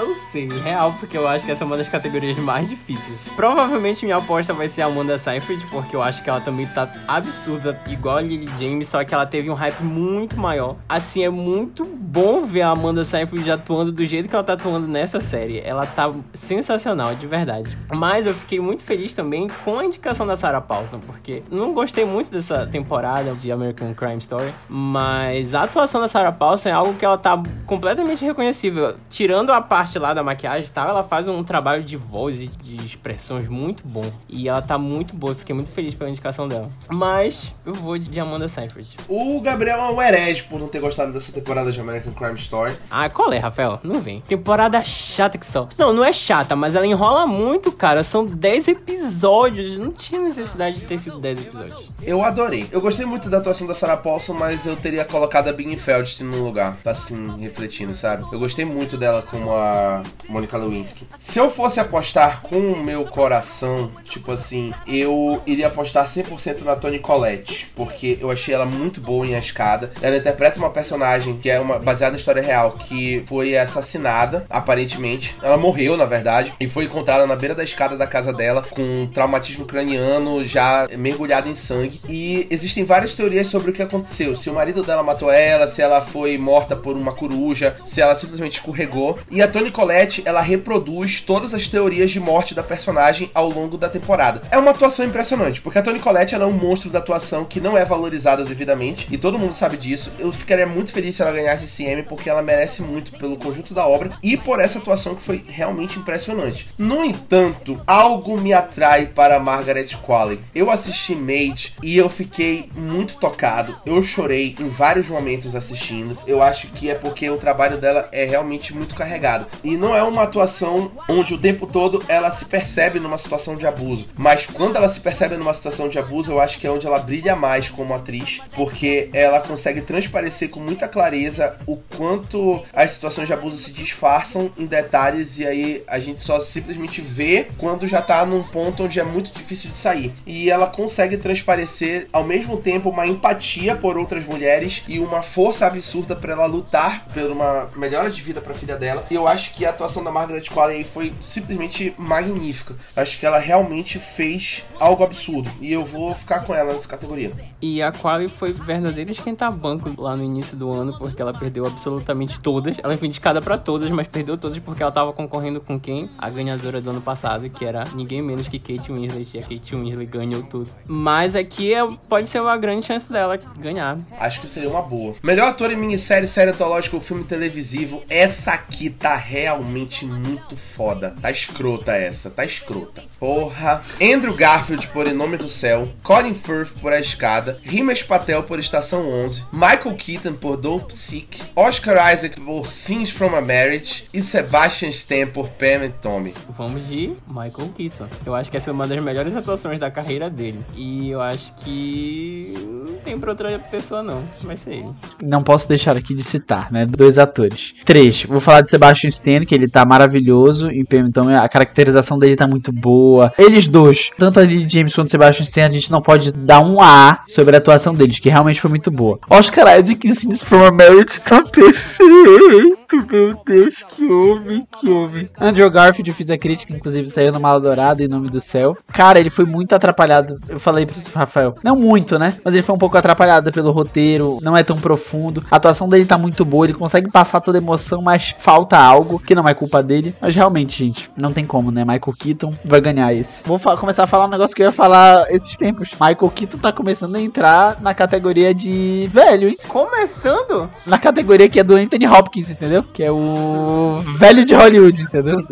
não sei, real, porque eu acho que essa é uma das categorias mais difíceis. Provavelmente minha aposta vai ser a Amanda Seyfried, porque eu acho que ela também tá absurda, igual a Lily James, só que ela teve um hype muito maior. Assim, é muito bom ver a Amanda Seyfried atuando do jeito que ela tá atuando nessa série. Ela tá sensacional, de verdade. Mas eu fiquei muito feliz também com a indicação da Sarah Paulson, porque não gostei muito dessa temporada de American Crime Story, mas a atuação da Sarah Paulson é algo que ela tá completamente reconhecível. Tirando a parte lá da maquiagem e tal, ela faz um trabalho de voz e de expressões muito bom. E ela tá muito boa, fiquei muito feliz pela indicação dela. Mas eu vou de Amanda Seyfried. O Gabriel é um herege por não ter gostado dessa temporada de American Crime Story. Ah, qual é, Rafael? Não vem. Temporada chata que são. Não, não é chata, mas ela enrola muito, cara. São 10 episódios. Não tinha necessidade de ter sido 10 episódios. Eu adorei. Eu gostei muito da atuação da Sarah Paulson, mas eu teria colocado a Bing Feldt no lugar. Tá assim, refletindo, sabe? Eu gostei muito dela como a Monica Lewinsky. Se eu fosse apostar com o meu coração, tipo assim, eu iria apostar 100% na Toni Collette, porque eu achei ela muito boa em A Escada. Ela interpreta uma personagem que é uma baseada em história real, que foi assassinada, aparentemente. Ela morreu, na verdade, e foi encontrada na beira da escada da casa dela com traumatismo craniano já mergulhado em sangue. E existem várias teorias sobre o que aconteceu. Se o marido dela matou ela, se ela foi morta por uma coruja, se ela simplesmente escorregou. E a Toni Collette, ela reproduz todas as teorias de morte da personagem ao longo da temporada. É uma atuação impressionante, porque a Toni Collette ela é um monstro da atuação que não é valorizada devidamente, e todo mundo sabe disso. Eu ficaria muito feliz se ela ganhasse esse Emmy, porque ela merece muito pelo conjunto da obra e por essa atuação que foi realmente impressionante. No entanto, algo me atrai para Margaret Qualley. Eu assisti Made e eu fiquei muito tocado. Eu chorei em vários momentos assistindo. Eu acho que é porque o trabalho dela é realmente muito carregado. E não é uma atuação onde o tempo todo ela se percebe numa situação de abuso. Mas quando ela se percebe numa situação de abuso, eu acho que é onde ela brilha mais como atriz, porque ela consegue transparecer com muita clareza o quanto as situações de abuso se disfarçam em detalhes e aí a gente só simplesmente vê quando já tá num ponto onde é muito difícil de sair. E ela consegue transparecer ao mesmo tempo uma empatia por outras mulheres e uma força absurda para ela lutar por uma melhora de vida para a filha dela. E eu acho que a atuação da Margaret Qualley foi simplesmente magnífica. Acho que ela realmente fez algo absurdo e eu vou ficar com ela nessa categoria. E a Quali foi verdadeiro esquentar-banco lá no início do ano, porque ela perdeu absolutamente todas. Ela foi indicada para todas, mas perdeu todas porque ela tava concorrendo com quem? A ganhadora do ano passado, que era ninguém menos que Kate Winslet. E a Kate Winslet ganhou tudo. Mas aqui é, pode ser uma grande chance dela ganhar. Acho que seria uma boa. Melhor ator em minissérie, série antológica ou filme televisivo, essa aqui tá realmente muito foda. Tá escrota essa, tá escrota. Porra. Andrew Garfield por Em Nome do Céu. Colin Firth por A Escada. Rimesh Patel por Estação 11. Michael Keaton por Dope Sick. Oscar Isaac por Scenes from a Marriage. E Sebastian Stan por Pam and Tommy. Vamos de Michael Keaton. Eu acho que essa é uma das melhores atuações da carreira dele. E eu acho que não tem pra outra pessoa não. Vai ser ele. Não posso deixar aqui de citar, né? Dois atores. Três. Vou falar de Sebastian Stan, que ele tá maravilhoso. Em and Tommy, a caracterização dele tá muito boa. Eles dois, tanto a Lily James quanto o Sebastian Stan, a gente não pode dar um A sobre a atuação deles, que realmente foi muito boa. Oscar Isaac em Scenes from a Marriage tá perfeito. Meu Deus, que homem, que homem. Andrew Garfield, eu fiz a crítica, inclusive saiu no Mal Dourado em nome do céu. Cara, ele foi muito atrapalhado. Eu falei pro Rafael. Não muito, né? Mas ele foi um pouco atrapalhado pelo roteiro. Não é tão profundo. A atuação dele tá muito boa. Ele consegue passar toda a emoção, mas falta algo, que não é culpa dele. Mas realmente, gente, não tem como, né? Michael Keaton vai ganhar esse. Vou começar a falar um negócio que eu ia falar esses tempos. Michael Keaton tá começando a entrar na categoria de velho, hein? Começando? Na categoria que é do Anthony Hopkins, entendeu? Que é o velho de Hollywood, entendeu? <laughs>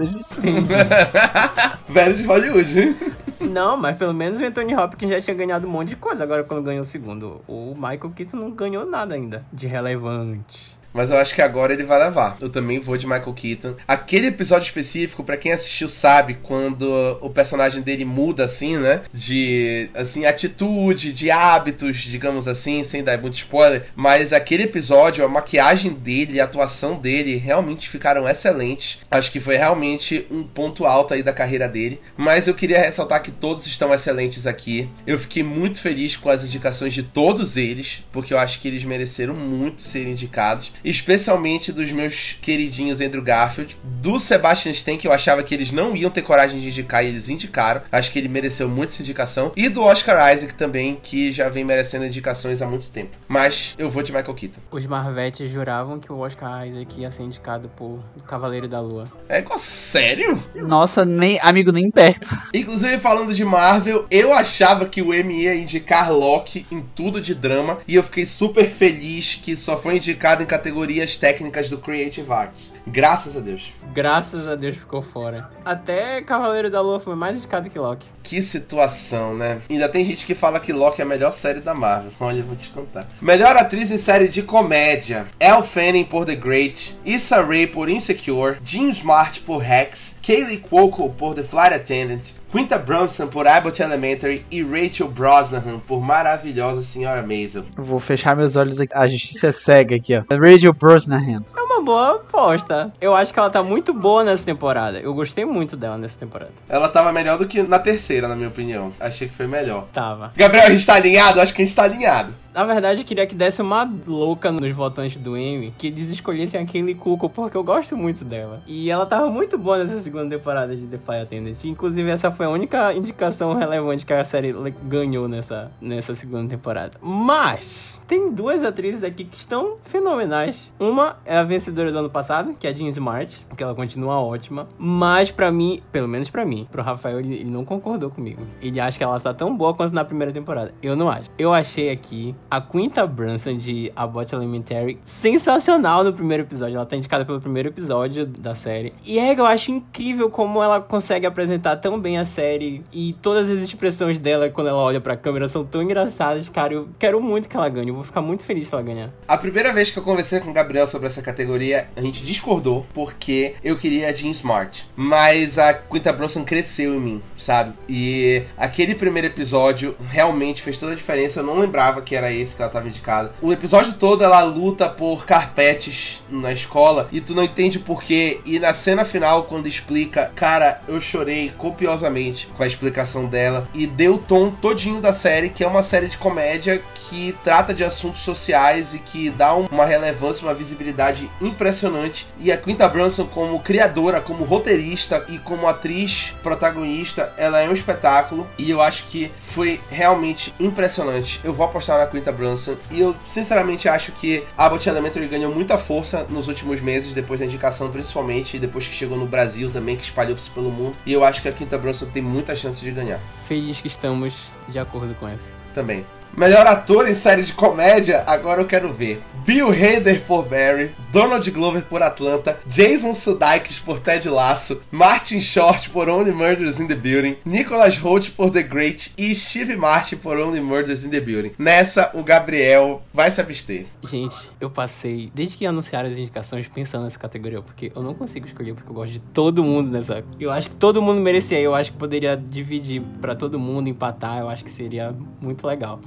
Velho de Hollywood. Não, mas pelo menos o Anthony Hopkins já tinha ganhado um monte de coisa agora quando ganhou o segundo. O Michael Keaton não ganhou nada ainda de relevante. Mas eu acho que agora ele vai levar. Eu também vou de Michael Keaton. Aquele episódio específico, para quem assistiu sabe, quando o personagem dele muda assim, né? De assim, atitude, de hábitos, digamos assim, sem dar muito spoiler. Mas aquele episódio, a maquiagem dele, a atuação dele realmente ficaram excelentes. Acho que foi realmente um ponto alto aí da carreira dele. Mas eu queria ressaltar que todos estão excelentes aqui. Eu fiquei muito feliz com as indicações de todos eles, porque eu acho que eles mereceram muito ser indicados especialmente dos meus queridinhos Andrew Garfield, do Sebastian Stan, que eu achava que eles não iam ter coragem de indicar e eles indicaram. Acho que ele mereceu muito essa indicação. E do Oscar Isaac também, que já vem merecendo indicações há muito tempo. Mas eu vou de Michael Keaton. Os Marvetes juravam que o Oscar Isaac ia ser indicado por Cavaleiro da Lua. É, sério? Nossa, nem amigo nem perto. Inclusive, falando de Marvel, eu achava que o M ia indicar Loki em tudo de drama. E eu fiquei super feliz que só foi indicado em categoria categorias técnicas do Creative Arts. Graças a Deus. Graças a Deus ficou fora. Até Cavaleiro da Lua foi mais indicado que Loki. Que situação, né? Ainda tem gente que fala que Loki é a melhor série da Marvel. Olha, eu vou te contar. Melhor atriz em série de comédia: Elle Fanning por The Great, Issa Rae por Insecure, Jean Smart por Rex, Kaylee Cuoco por The Flight Attendant, Quinta Brunson por Abbott Elementary e Rachel Brosnahan por Maravilhosa Senhora Maisel. Vou fechar meus olhos aqui. A justiça é cega aqui, ó. Rachel Brosnahan. É uma boa aposta. Eu acho que ela tá muito boa nessa temporada. Eu gostei muito dela nessa temporada. Ela tava melhor do que na terceira, na minha opinião. Achei que foi melhor. Tava. Gabriel, a gente tá alinhado? Acho que a gente tá alinhado. Na verdade, eu queria que desse uma louca nos votantes do M, que eles escolhessem a Kaylee Cuoco, porque eu gosto muito dela. E ela tava muito boa nessa segunda temporada de The Fire Attendant. Inclusive, essa foi a única indicação relevante que a série ganhou nessa, nessa segunda temporada. Mas, tem duas atrizes aqui que estão fenomenais. Uma é a vencedora do ano passado, que é a Jean Smart, que ela continua ótima. Mas, para mim, pelo menos para mim, pro Rafael, ele, ele não concordou comigo. Ele acha que ela tá tão boa quanto na primeira temporada. Eu não acho. Eu achei aqui a Quinta Brunson de Abbott Elementary sensacional no primeiro episódio. Ela tá indicada pelo primeiro episódio da série. E é, eu acho incrível como ela consegue apresentar tão bem a série e todas as expressões dela quando ela olha pra câmera são tão engraçadas, cara. Eu quero muito que ela ganhe. Eu vou ficar muito feliz se ela ganhar. A primeira vez que eu conversei com o Gabriel sobre essa categoria, a gente discordou porque eu queria a Jean Smart. Mas a Quinta Brunson cresceu em mim, sabe? E aquele primeiro episódio realmente fez toda a diferença. Eu não lembrava que era esse que ela tava indicada. O episódio todo ela luta por carpetes na escola e tu não entende porquê. E na cena final, quando explica, cara, eu chorei copiosamente com a explicação dela e deu o tom todinho da série, que é uma série de comédia que trata de assuntos sociais e que dá uma relevância, uma visibilidade impressionante. E a Quinta Brunson, como criadora, como roteirista e como atriz protagonista, ela é um espetáculo e eu acho que foi realmente impressionante. Eu vou apostar na Quinta Brunson e eu sinceramente acho que Abbott Elementary ganhou muita força nos últimos meses, depois da indicação, principalmente depois que chegou no Brasil também, que espalhou-se pelo mundo. E eu acho que a Quinta Brunson tem muita chance de ganhar. Feliz que estamos de acordo com essa. Também. Melhor ator em série de comédia, agora eu quero ver. Bill Hader por Barry, Donald Glover por Atlanta, Jason Sudeikis por Ted Lasso, Martin Short por Only Murders in the Building, Nicholas Holt por The Great e Steve Martin por Only Murders in the Building. Nessa, o Gabriel vai se abster. Gente, eu passei, desde que anunciaram as indicações, pensando nessa categoria, porque eu não consigo escolher, porque eu gosto de todo mundo nessa. Eu acho que todo mundo merecia, eu acho que poderia dividir para todo mundo, empatar, eu acho que seria muito legal.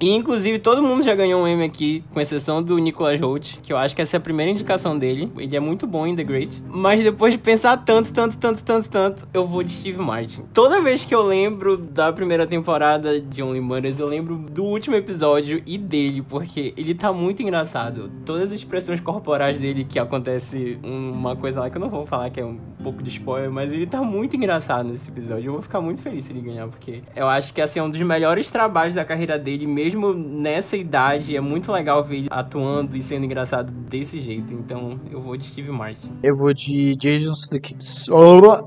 E inclusive todo mundo já ganhou um M aqui, com exceção do Nicolas Holt, que eu acho que essa é a primeira indicação dele. Ele é muito bom em The Great. Mas depois de pensar tanto, tanto, tanto, tanto, tanto, eu vou de Steve Martin. Toda vez que eu lembro da primeira temporada de Only Murders, eu lembro do último episódio e dele, porque ele tá muito engraçado. Todas as expressões corporais dele que acontece uma coisa lá que eu não vou falar que é um pouco de spoiler, mas ele tá muito engraçado nesse episódio. Eu vou ficar muito feliz se ele ganhar, porque eu acho que assim, é um dos melhores trabalhos da carreira dele, mesmo mesmo nessa idade, é muito legal ver ele atuando e sendo engraçado desse jeito. Então, eu vou de Steve Martin. Eu vou de Jason Sudeikis.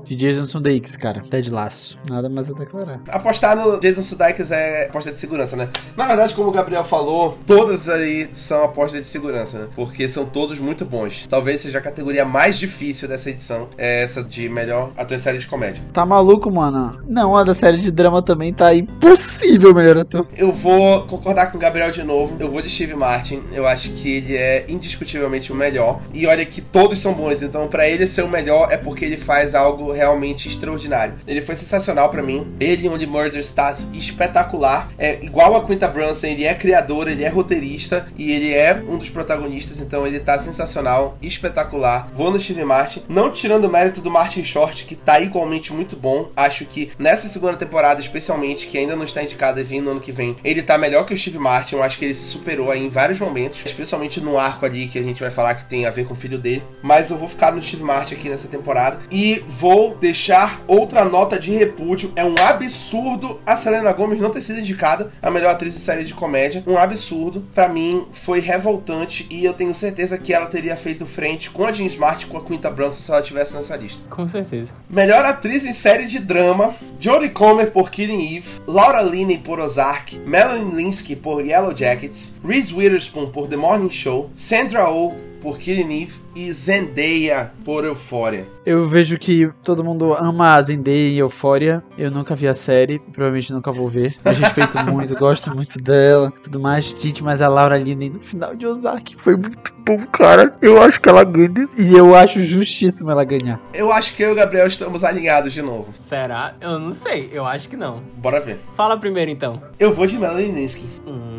De Jason Sudeikis, cara. Ted Laço. Nada mais a declarar. Apostar no Jason Sudeikis é aposta de segurança, né? Na verdade, como o Gabriel falou, todas aí são apostas de segurança, né? Porque são todos muito bons. Talvez seja a categoria mais difícil dessa edição. É essa de melhor ator em série de comédia. Tá maluco, mano? Não, a da série de drama também tá impossível melhor ator. Eu vou concordar com o Gabriel de novo. Eu vou de Steve Martin. Eu acho que ele é indiscutivelmente o melhor. E olha que todos são bons, então para ele ser o melhor é porque ele faz algo realmente extraordinário. Ele foi sensacional para mim. Ele Only Murder está espetacular. É igual a Quinta Brunson, ele é criador, ele é roteirista e ele é um dos protagonistas, então ele tá sensacional, espetacular. Vou no Steve Martin, não tirando o mérito do Martin Short, que tá igualmente muito bom. Acho que nessa segunda temporada, especialmente, que ainda não está indicada e vindo no ano que vem, ele tá melhor que o Steve Martin, eu acho que ele se superou aí em vários momentos, especialmente no arco ali que a gente vai falar que tem a ver com o filho dele. Mas eu vou ficar no Steve Martin aqui nessa temporada e vou deixar outra nota de repúdio. É um absurdo a Selena Gomez não ter sido indicada a melhor atriz de série de comédia. Um absurdo. Para mim foi revoltante e eu tenho certeza que ela teria feito frente com a Jean Smart com a Quinta Brunson se ela tivesse nessa lista. Com certeza. Melhor atriz em série de drama: Jodie Comer por Killing Eve, Laura Linney por Ozark, Melanie Linsky por Yellow Jackets, Reese Witherspoon por The Morning Show, Sandra Oh por Killing Eve e Zendaya por Euphoria. Eu vejo que todo mundo ama a Zendaya e Euphoria. Eu nunca vi a série, provavelmente nunca vou ver. Eu respeito <laughs> muito, gosto muito dela, tudo mais. Gente, mas a Laura Linney no final de Ozark foi muito bom, cara. Eu acho que ela ganha e eu acho justíssimo ela ganhar. Eu acho que eu e o Gabriel estamos alinhados de novo. Será? Eu não sei, eu acho que não. Bora ver. Fala primeiro então. Eu vou de Melanie Linsky. Hum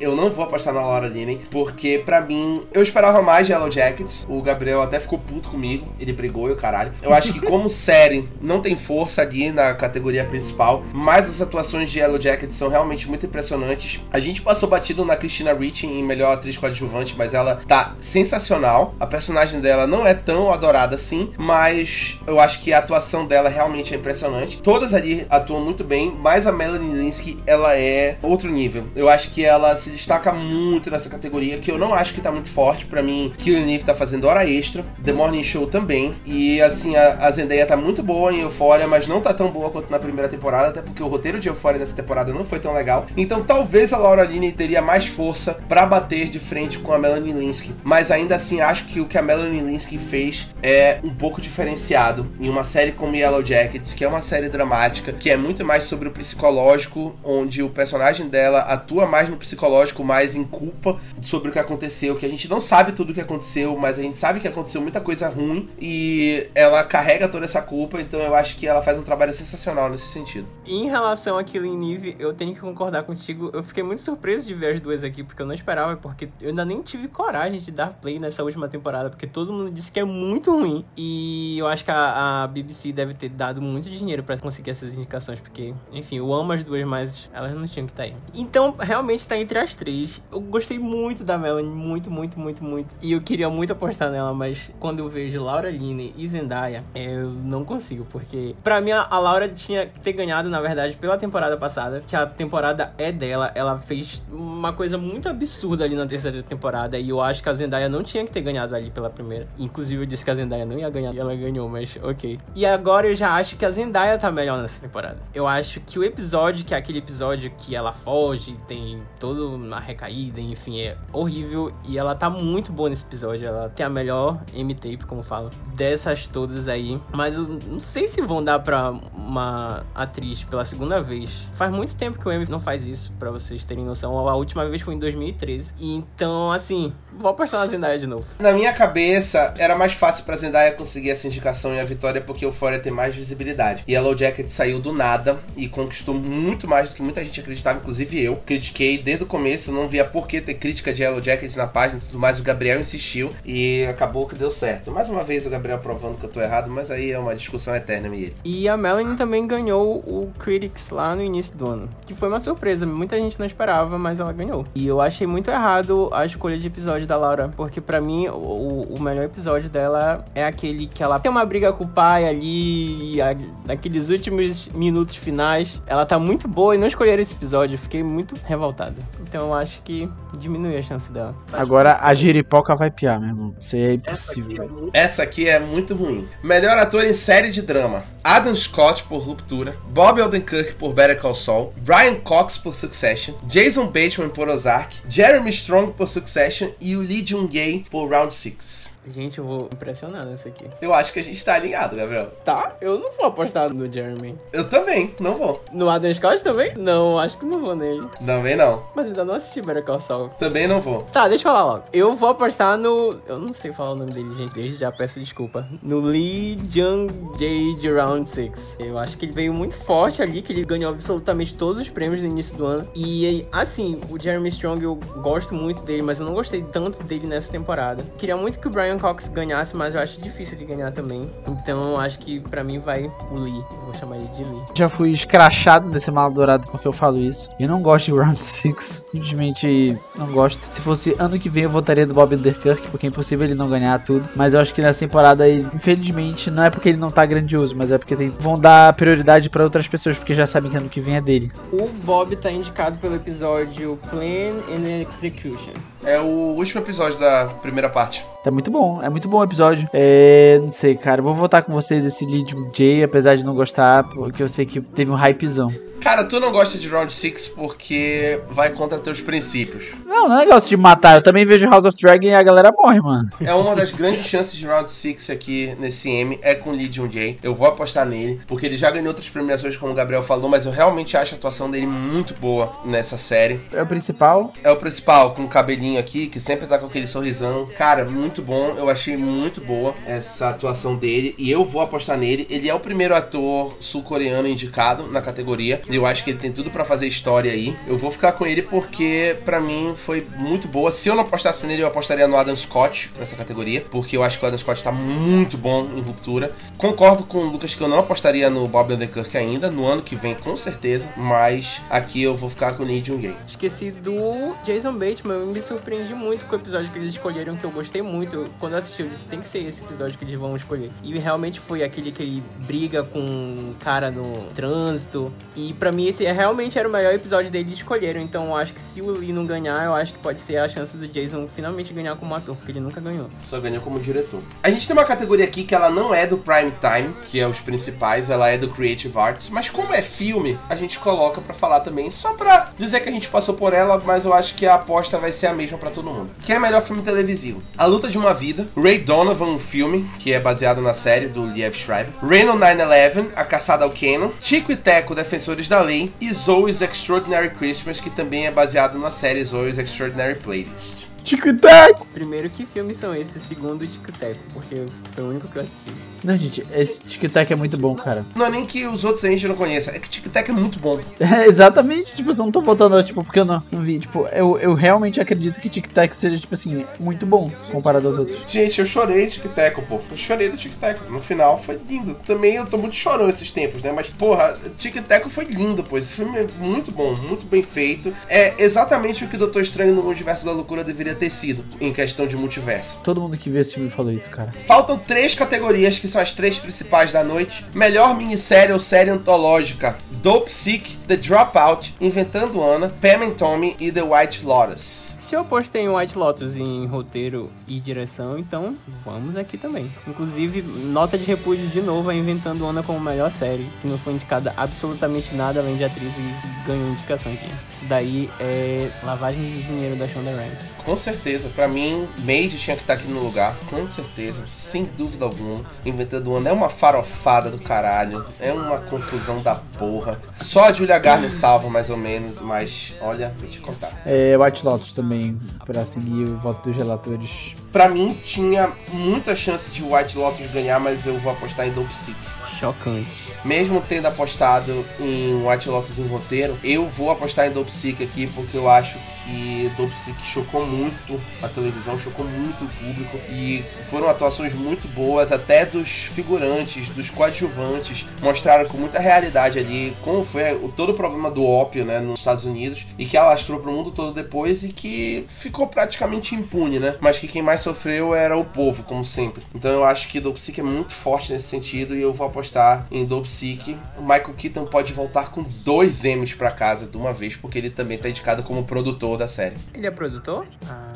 eu não vou apostar na Laura Linney, porque para mim, eu esperava mais de Yellow Jackets. O Gabriel até ficou puto comigo, ele brigou e o caralho. Eu acho que como <laughs> série, não tem força ali na categoria principal, mas as atuações de Yellow Jackets são realmente muito impressionantes. A gente passou batido na Christina Ricci em melhor atriz coadjuvante, mas ela tá sensacional. A personagem dela não é tão adorada assim, mas eu acho que a atuação dela realmente é impressionante. Todas ali atuam muito bem, mas a Melanie Linsky, ela é outro nível. Eu acho que ela se se destaca muito nessa categoria, que eu não acho que tá muito forte. para mim, Killing Eve tá fazendo hora extra, The Morning Show também. E assim, a, a Zendaya tá muito boa em Euphoria, mas não tá tão boa quanto na primeira temporada, até porque o roteiro de Euphoria nessa temporada não foi tão legal. Então talvez a Laura Linney teria mais força para bater de frente com a Melanie Linsky. Mas ainda assim, acho que o que a Melanie Linsky fez é um pouco diferenciado em uma série como Yellow Jackets, que é uma série dramática, que é muito mais sobre o psicológico, onde o personagem dela atua mais no psicológico psicológico, mais em culpa sobre o que aconteceu, que a gente não sabe tudo o que aconteceu, mas a gente sabe que aconteceu muita coisa ruim e ela carrega toda essa culpa, então eu acho que ela faz um trabalho sensacional nesse sentido. em relação àquilo em Nive, eu tenho que concordar contigo. Eu fiquei muito surpreso de ver as duas aqui, porque eu não esperava, porque eu ainda nem tive coragem de dar play nessa última temporada, porque todo mundo disse que é muito ruim. E eu acho que a, a BBC deve ter dado muito dinheiro para conseguir essas indicações, porque, enfim, eu amo as duas, mas elas não tinham que estar tá aí. Então, realmente tá entre as das três. Eu gostei muito da Melanie, muito, muito, muito, muito. E eu queria muito apostar nela, mas quando eu vejo Laura Linney e Zendaya, eu não consigo, porque pra mim a Laura tinha que ter ganhado, na verdade, pela temporada passada, que a temporada é dela. Ela fez uma coisa muito absurda ali na terceira temporada e eu acho que a Zendaya não tinha que ter ganhado ali pela primeira. Inclusive eu disse que a Zendaya não ia ganhar e ela ganhou, mas ok. E agora eu já acho que a Zendaya tá melhor nessa temporada. Eu acho que o episódio, que é aquele episódio que ela foge, tem toda uma recaída, enfim, é horrível e ela tá muito boa nesse episódio. Ela tem a melhor M-Tape, como falo, dessas todas aí. Mas eu não sei se vão dar pra uma atriz pela segunda vez. Faz muito tempo que o M não faz isso, para vocês terem noção. A última vez foi em 2013. Então, assim, vou apostar na Zendaya de novo. Na minha cabeça, era mais fácil pra Zendaya conseguir essa indicação e a vitória porque o Euphoria tem mais visibilidade. E Yellow Jacket saiu do nada e conquistou muito mais do que muita gente acreditava, inclusive eu. Critiquei desde o começo, não via por que ter crítica de Yellow Jacket na página e tudo mais. O Gabriel insistiu e acabou que deu certo. Mais uma vez o Gabriel provando que eu tô errado, mas aí é uma discussão eterna, me E a Melanie também ganhou o Critics lá no início do ano, que foi uma surpresa. Muita gente não esperava, mas ela ganhou. E eu achei muito errado a escolha de episódio da Laura, porque para mim o, o, melhor episódio dela é aquele que ela tem uma briga com o pai ali, e a, naqueles últimos minutos finais. Ela tá muito boa e não escolheram esse episódio, fiquei muito revoltado. Então eu acho que diminui a chance dela. Agora a giripoca vai piar, meu irmão. Isso é impossível. Essa aqui é muito ruim. Melhor ator em série de drama. Adam Scott por Ruptura, Bob Odenkirk por Better Call Saul, Brian Cox por Succession, Jason Bateman por Ozark, Jeremy Strong por Succession e o Lee Jung-jae por Round 6. Gente, eu vou impressionar nesse aqui. Eu acho que a gente tá alinhado, Gabriel. Tá? Eu não vou apostar no Jeremy. Eu também, não vou. No Adam Scott também? Não, acho que não vou nele. Também não. Mas ainda não assisti Better Call Saul. Também não vou. Tá, deixa eu falar logo. Eu vou apostar no... Eu não sei falar o nome dele, gente. Desde já peço desculpa. No Lee Jung-jae de Round 6. Eu acho que ele veio muito forte ali, que ele ganhou absolutamente todos os prêmios no início do ano. E, assim, o Jeremy Strong, eu gosto muito dele, mas eu não gostei tanto dele nessa temporada. Queria muito que o Brian Cox ganhasse, mas eu acho difícil de ganhar também. Então acho que para mim vai o Lee. Eu vou chamar ele de Lee. Já fui escrachado desse mal dourado porque eu falo isso. Eu não gosto de Round 6. Simplesmente não gosto. Se fosse ano que vem eu votaria do Bob Underkirk, porque é impossível ele não ganhar tudo. Mas eu acho que nessa temporada, infelizmente, não é porque ele não tá grandioso, mas é porque tem... vão dar prioridade para outras pessoas, porque já sabem que ano que vem é dele. O Bob tá indicado pelo episódio Plan and Execution. É o último episódio da primeira parte. Tá muito bom, é muito bom o episódio. É, não sei, cara, vou votar com vocês esse Lead J, apesar de não gostar, porque eu sei que teve um hypezão. Cara, tu não gosta de Round 6 porque vai contra teus princípios. Não, não é negócio de matar. Eu também vejo House of Dragon e a galera morre, mano. É uma das grandes chances de Round 6 aqui nesse M é com Lee Jung Jae. Eu vou apostar nele, porque ele já ganhou outras premiações, como o Gabriel falou, mas eu realmente acho a atuação dele muito boa nessa série. É o principal? É o principal, com o cabelinho aqui, que sempre tá com aquele sorrisão. Cara, muito bom. Eu achei muito boa essa atuação dele e eu vou apostar nele. Ele é o primeiro ator sul-coreano indicado na categoria. Eu acho que ele tem tudo para fazer história aí. Eu vou ficar com ele porque para mim foi muito boa. Se eu não apostasse nele, eu apostaria no Adam Scott nessa categoria, porque eu acho que o Adam Scott tá muito bom em ruptura. Concordo com o Lucas que eu não apostaria no Bob Underkirk ainda, no ano que vem com certeza, mas aqui eu vou ficar com o Lee Jung-jae. Esqueci do Jason Bateman, eu me surpreendi muito com o episódio que eles escolheram, que eu gostei muito. Eu, quando eu assisti, eu disse, tem que ser esse episódio que eles vão escolher. E realmente foi aquele que ele briga com um cara no trânsito. E para mim esse é, realmente era o melhor episódio dele escolheram. Então eu acho que se o Lee não ganhar, eu acho que pode ser a chance do Jason finalmente ganhar como ator, porque ele nunca ganhou. Só ganhou como diretor. A gente tem uma categoria aqui que ela não é do Prime Time, que é os principais, ela é do Creative Arts, mas como é filme, a gente coloca para falar também, só pra dizer que a gente passou por ela, mas eu acho que a aposta vai ser a mesma para todo mundo. Que é melhor filme televisivo? A Luta de uma Vida, Ray Donovan, um filme que é baseado na série do Liev Schreiber, Rain on 9-11, A Caçada ao Canon, Chico e Teco, Defensores da Lei, e Zoe's Extraordinary Christmas, que também é baseado na série Zoe's Extraordinary Playlist. Tic-tac! Primeiro, que filmes são esses? Segundo, Tic Tac, porque foi o único que eu assisti. Não, gente, esse tic-tac é muito bom, cara. Não é nem que os outros a gente não conheça, é que Tic Tac é muito bom. <laughs> É, exatamente, tipo, eu não tô botando, tipo, porque eu não, não vi. Tipo, eu, eu realmente acredito que tic-tac seja, tipo assim, muito bom comparado aos outros. Gente, eu chorei de Tic Tac, pô. Eu chorei do Tic Tac. No final foi lindo. Também eu tô muito chorão esses tempos, né? Mas, porra, Tic Tac foi lindo, pô. Esse filme é muito bom, muito bem feito. É exatamente o que o Doutor Estranho no Universo da Loucura deveria ter sido, em questão de multiverso. Todo mundo que viu esse filme falou isso, cara. Faltam três categorias que são as três principais da noite: melhor minissérie ou série antológica. Dope Sick, The Dropout, Inventando Anna, Pam and Tommy e The White Lotus. Se eu postei um White Lotus em roteiro e direção, então vamos aqui também. Inclusive, nota de repúdio de novo a Inventando Ana como melhor série, que não foi indicada absolutamente nada além de atriz e ganhou indicação aqui. Isso daí é lavagem de dinheiro da Shonda Rhimes. Com certeza, pra mim, Made tinha que estar aqui no lugar, com certeza, sem dúvida alguma. Inventando Ana é uma farofada do caralho, é uma confusão da porra. Só a Julia Garner salva mais ou menos, mas olha, vou te contar. É, White Lotus também, pra seguir o voto dos relatores. Pra mim, tinha muita chance de White Lotus ganhar, mas eu vou apostar em Dope Sick. Chocante. Mesmo tendo apostado em White Lotus em roteiro, eu vou apostar em Dope Sick aqui, porque eu acho que Dope Sick chocou muito a televisão, chocou muito o público, e foram atuações muito boas, até dos figurantes, dos coadjuvantes, mostraram com muita realidade ali como foi todo o problema do ópio, né, nos Estados Unidos, e que alastrou pro mundo todo depois, e que ficou praticamente impune, né, mas que quem mais sofreu era o povo, como sempre. Então eu acho que Dope Sick é muito forte nesse sentido, e eu vou apostar em Dope Sick. O Michael Keaton pode voltar com dois M's pra casa de uma vez, porque ele também tá indicado como produtor da série. Ele é produtor? Ah.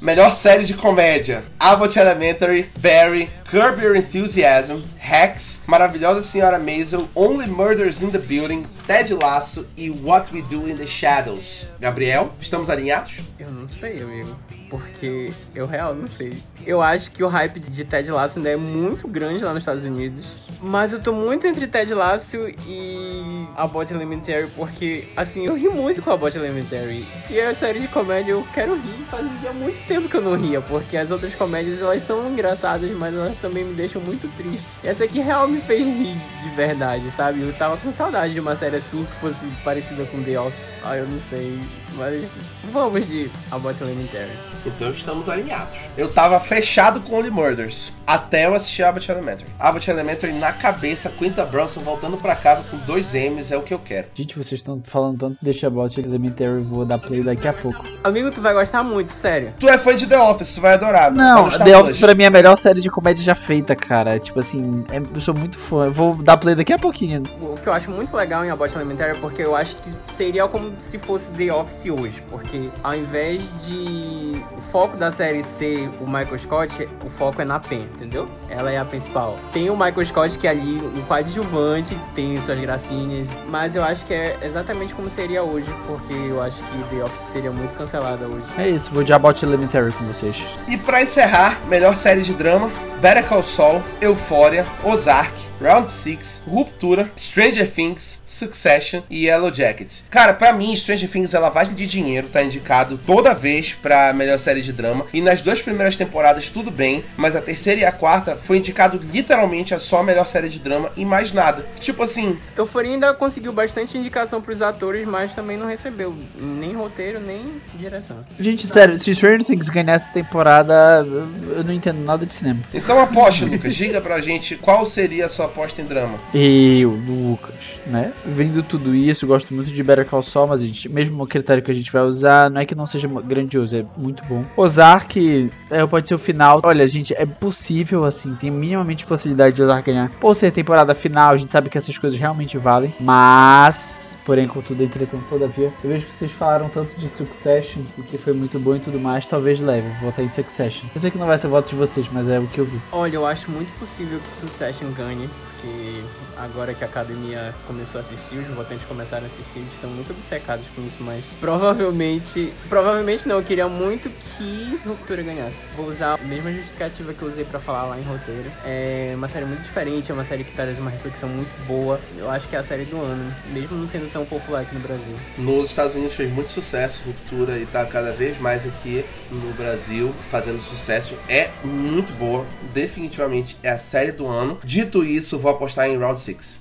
Melhor série de comédia: Abbott Elementary, Barry, Curb Your Enthusiasm, Hacks, Maravilhosa Senhora Maisel, Only Murders in the Building, Ted Lasso e What We Do in the Shadows. Gabriel, estamos alinhados? Eu não sei, amigo. Porque eu real não sei. Eu acho que o hype de Ted Lasso ainda é muito grande lá nos Estados Unidos. Mas eu tô muito entre Ted Lasso e Abbott Elementary, porque, assim, eu ri muito com Abbott Elementary. Se é série de comédia, eu quero rir. Fazia muito tempo que eu não ria, porque as outras comédias, elas são engraçadas, mas elas também me deixam muito triste. Essa aqui real me fez rir de verdade, sabe? Eu tava com saudade de uma série assim, que fosse parecida com The Office. Ah, eu não sei. Mas vamos de Abbott Elementary. Então estamos alinhados. Eu tava fechado com Only Murders, até eu assistir Abbott Elementary. Abbott Elementary na cabeça, Quinta Bronson voltando pra casa com dois M's é o que eu quero. Gente, vocês estão falando tanto deixa Bot Elementary, vou dar play daqui a pouco. Amigo, tu vai gostar muito, sério. Tu é fã de The Office, tu vai adorar. Não, Tá The. Office pra mim é a melhor série de comédia já feita, cara. Tipo assim, é- eu sou muito fã. Eu vou dar play daqui a pouquinho. O que eu acho muito legal em Abbott Elementary é porque eu acho que seria como se fosse The Office hoje. Porque ao invés de o foco da série ser o Michael Scott, o foco é na Pen, entendeu? Ela é a principal. Tem o Michael Scott que é ali um coadjuvante, tem suas gracinhas, mas eu acho que é exatamente como seria hoje, porque eu acho que The Office seria muito cancelada hoje. É isso, vou de About Elementary com vocês. E pra encerrar, melhor série de drama: Better Call Saul, Euphoria, Ozark, Round 6, Ruptura, Stranger Things, Succession e Yellow Jackets. Cara, pra mim, Stranger Things é lavagem de dinheiro, tá indicado toda vez pra melhor série de drama. E nas duas primeiras temporadas tudo bem, mas a terceira e a quarta foi indicado literalmente a só a melhor série de drama e mais nada. Tipo assim, Euphoria ainda conseguiu bastante indicação pros atores, mas também não recebeu nem roteiro, nem direção. Gente, sério, se Stranger Things ganhar essa temporada, eu eu não entendo nada de cinema. então aposta, Lucas, diga pra gente qual seria a sua aposta em drama. Eu, Lucas, né? Vendo tudo isso, gosto muito de Better Call Saul, mas a gente, mesmo o critério que a gente vai usar, não é que não seja grandioso, é muito bom. Ozark, é, pode ser o final. Olha, gente, é possível, assim, tem minimamente possibilidade de Ozark ganhar. Por ser temporada final, a gente sabe que essas coisas realmente valem, mas, porém, contudo, entretanto, todavia, eu vejo que vocês falaram tanto de Succession, e que foi muito bom e tudo mais, talvez leve, vou votar em Succession. Eu sei que não vai ser voto de vocês, mas é o que eu vi. Olha, eu acho muito possível que Succession ganhe, porque agora que a academia começou a assistir, os votantes começaram a assistir, eles estão muito obcecados com isso, mas provavelmente. Provavelmente não, eu queria muito que Ruptura ganhasse. Vou usar a mesma justificativa que eu usei pra falar lá em roteiro. É uma série muito diferente, é uma série que traz uma reflexão muito boa. Eu acho que é a série do ano, mesmo não sendo tão popular aqui no Brasil. Nos Estados Unidos fez muito sucesso, Ruptura, e tá cada vez mais aqui no Brasil fazendo sucesso. É muito boa, definitivamente é a série do ano. Dito isso, vou apostar em Round 6.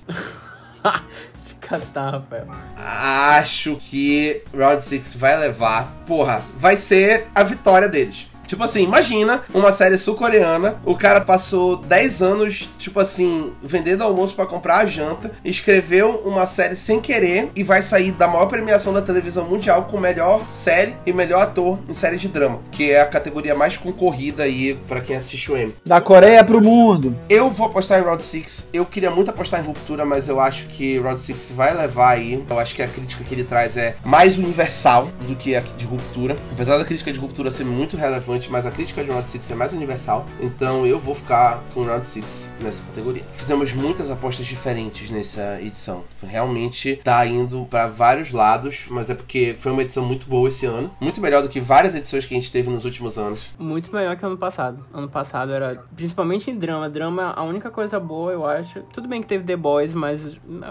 De catar, Rafael. Acho que Round 6 vai levar. Porra, vai ser a vitória deles. Tipo assim, imagina uma série sul-coreana, o cara passou 10 anos, tipo assim, vendendo almoço para comprar a janta, escreveu uma série sem querer e vai sair da maior premiação da televisão mundial com melhor série e melhor ator em série de drama, que é a categoria mais concorrida aí para quem assiste o M. Da Coreia pro mundo. Eu vou apostar em Round 6. Eu queria muito apostar em Ruptura, mas eu acho que Round 6 vai levar aí. Eu acho que a crítica que ele traz é mais universal do que a de Ruptura. Apesar da crítica de Ruptura ser muito relevante, mas a crítica de Round 6 é mais universal. Então eu vou ficar com Round 6 nessa categoria. Fizemos muitas apostas diferentes nessa edição. Realmente tá indo para vários lados, mas é porque foi uma edição muito boa esse ano. Muito melhor do que várias edições que a gente teve nos últimos anos. Muito melhor que ano passado. Ano passado era, principalmente em drama. Drama, a única coisa boa, eu acho. Tudo bem que teve The Boys, mas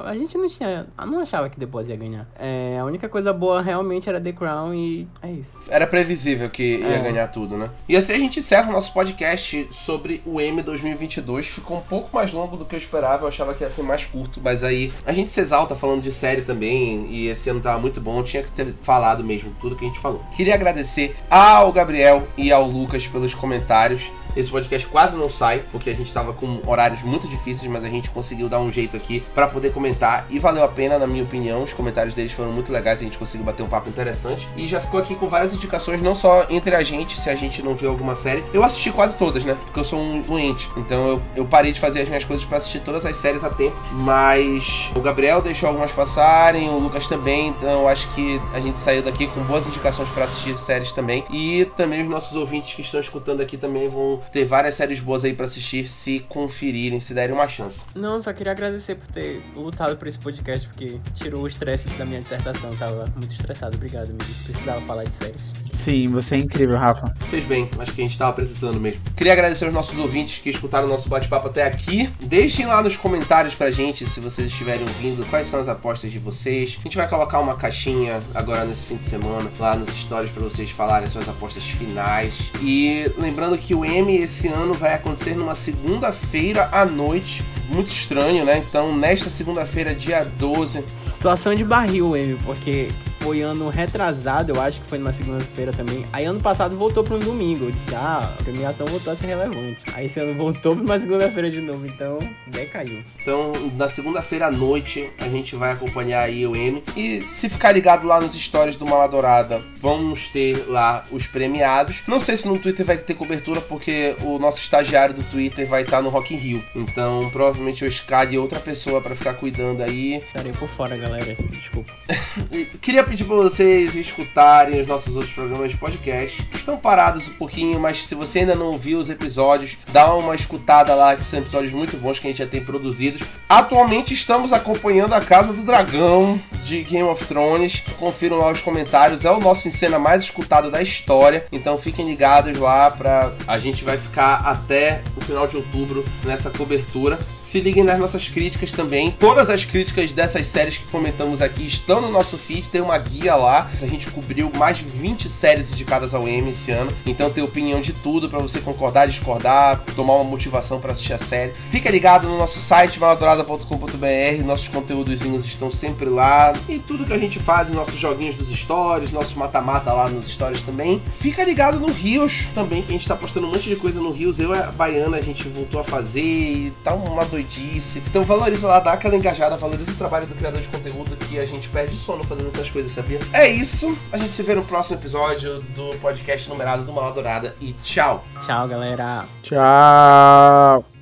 a gente não tinha. Não achava que The Boys ia ganhar. É, a única coisa boa realmente era The Crown e é isso. Era previsível que ia É. ganhar tudo, né? E assim a gente encerra o nosso podcast sobre o M 2022. Ficou um pouco mais longo do que eu esperava. Eu achava que ia ser mais curto, mas aí a gente se exalta falando de série também. E esse ano tava muito bom. Tinha que ter falado mesmo tudo que a gente falou. Queria agradecer ao Gabriel e ao Lucas pelos comentários. Esse podcast quase não sai, porque a gente tava com horários muito difíceis, mas a gente conseguiu dar um jeito aqui pra poder comentar e valeu a pena, na minha opinião. Os comentários deles foram muito legais, a gente conseguiu bater um papo interessante e já ficou aqui com várias indicações, não só entre a gente, se a gente não viu alguma série. Eu assisti quase todas, né? Porque eu sou um doente, então eu, eu parei de fazer as minhas coisas pra assistir todas as séries a tempo, mas o Gabriel deixou algumas passarem, o Lucas também, então acho que a gente saiu daqui com boas indicações pra assistir séries também e também os nossos ouvintes que estão escutando aqui também vão ter várias séries boas aí pra assistir se conferirem, se derem uma chance. Não, só queria agradecer por ter lutado por esse podcast, porque tirou o estresse da minha dissertação. Tava muito estressado. Obrigado, amigo. Precisava falar de séries. Sim, você é incrível, Rafa. Fez bem, acho que a gente tava precisando mesmo. Queria agradecer aos nossos ouvintes que escutaram o nosso bate-papo até aqui. Deixem lá nos comentários pra gente, se vocês estiverem ouvindo, quais são as apostas de vocês. A gente vai colocar uma caixinha agora nesse fim de semana, lá nos stories, pra vocês falarem suas apostas finais. E lembrando que o M esse ano vai acontecer numa segunda-feira à noite. Muito estranho, né? Então, nesta segunda-feira, dia 12, Situação de barril, M, porque foi ano retrasado, eu acho que foi numa segunda-feira também. Aí ano passado voltou pra um domingo. Eu disse, ah, a premiação voltou a ser relevante. Aí esse ano voltou pra uma segunda-feira de novo, então decaiu. Então, na segunda-feira à noite, a gente vai acompanhar aí o M. E se ficar ligado lá nos stories do Maladourada, vamos ter lá os premiados. Não sei se no Twitter vai ter cobertura, porque o nosso estagiário do Twitter vai estar no Rock in Rio. Então, provavelmente eu escalhe outra pessoa pra ficar cuidando aí. Estarei por fora, galera. Desculpa. <laughs> Queria pedir pra vocês escutarem os nossos outros programas de podcast. que Estão parados um pouquinho, mas se você ainda não ouviu os episódios, dá uma escutada lá, que são episódios muito bons que a gente já tem produzidos. Atualmente estamos acompanhando a Casa do Dragão de Game of Thrones. Confiram lá os comentários, é o nosso em cena mais escutado da história. Então fiquem ligados lá pra. A gente vai ficar até o final de outubro nessa cobertura. Se liguem nas nossas críticas também. Todas as críticas dessas séries que comentamos aqui estão no nosso feed, tem uma guia lá. A gente cobriu mais de 20 séries indicadas ao M esse ano. Então tem opinião de tudo pra você concordar, discordar, tomar uma motivação pra assistir a série. Fica ligado no nosso site maladourada.com.br. Nossos conteúdozinhos estão sempre lá. E tudo que a gente faz, os nossos joguinhos dos stories, nosso mata-mata lá nos stories também. Fica ligado no Rios também, que a gente tá postando um monte de coisa no Rios. Eu e a Baiana a gente voltou a fazer e tá uma doidice. Então valoriza lá, dá aquela engajada, valoriza o trabalho do criador de conteúdo que a gente perde sono fazendo essas coisas, sabia? É isso. A gente se vê no próximo episódio do podcast numerado do Maladourada e tchau! Tchau, galera. Tchau.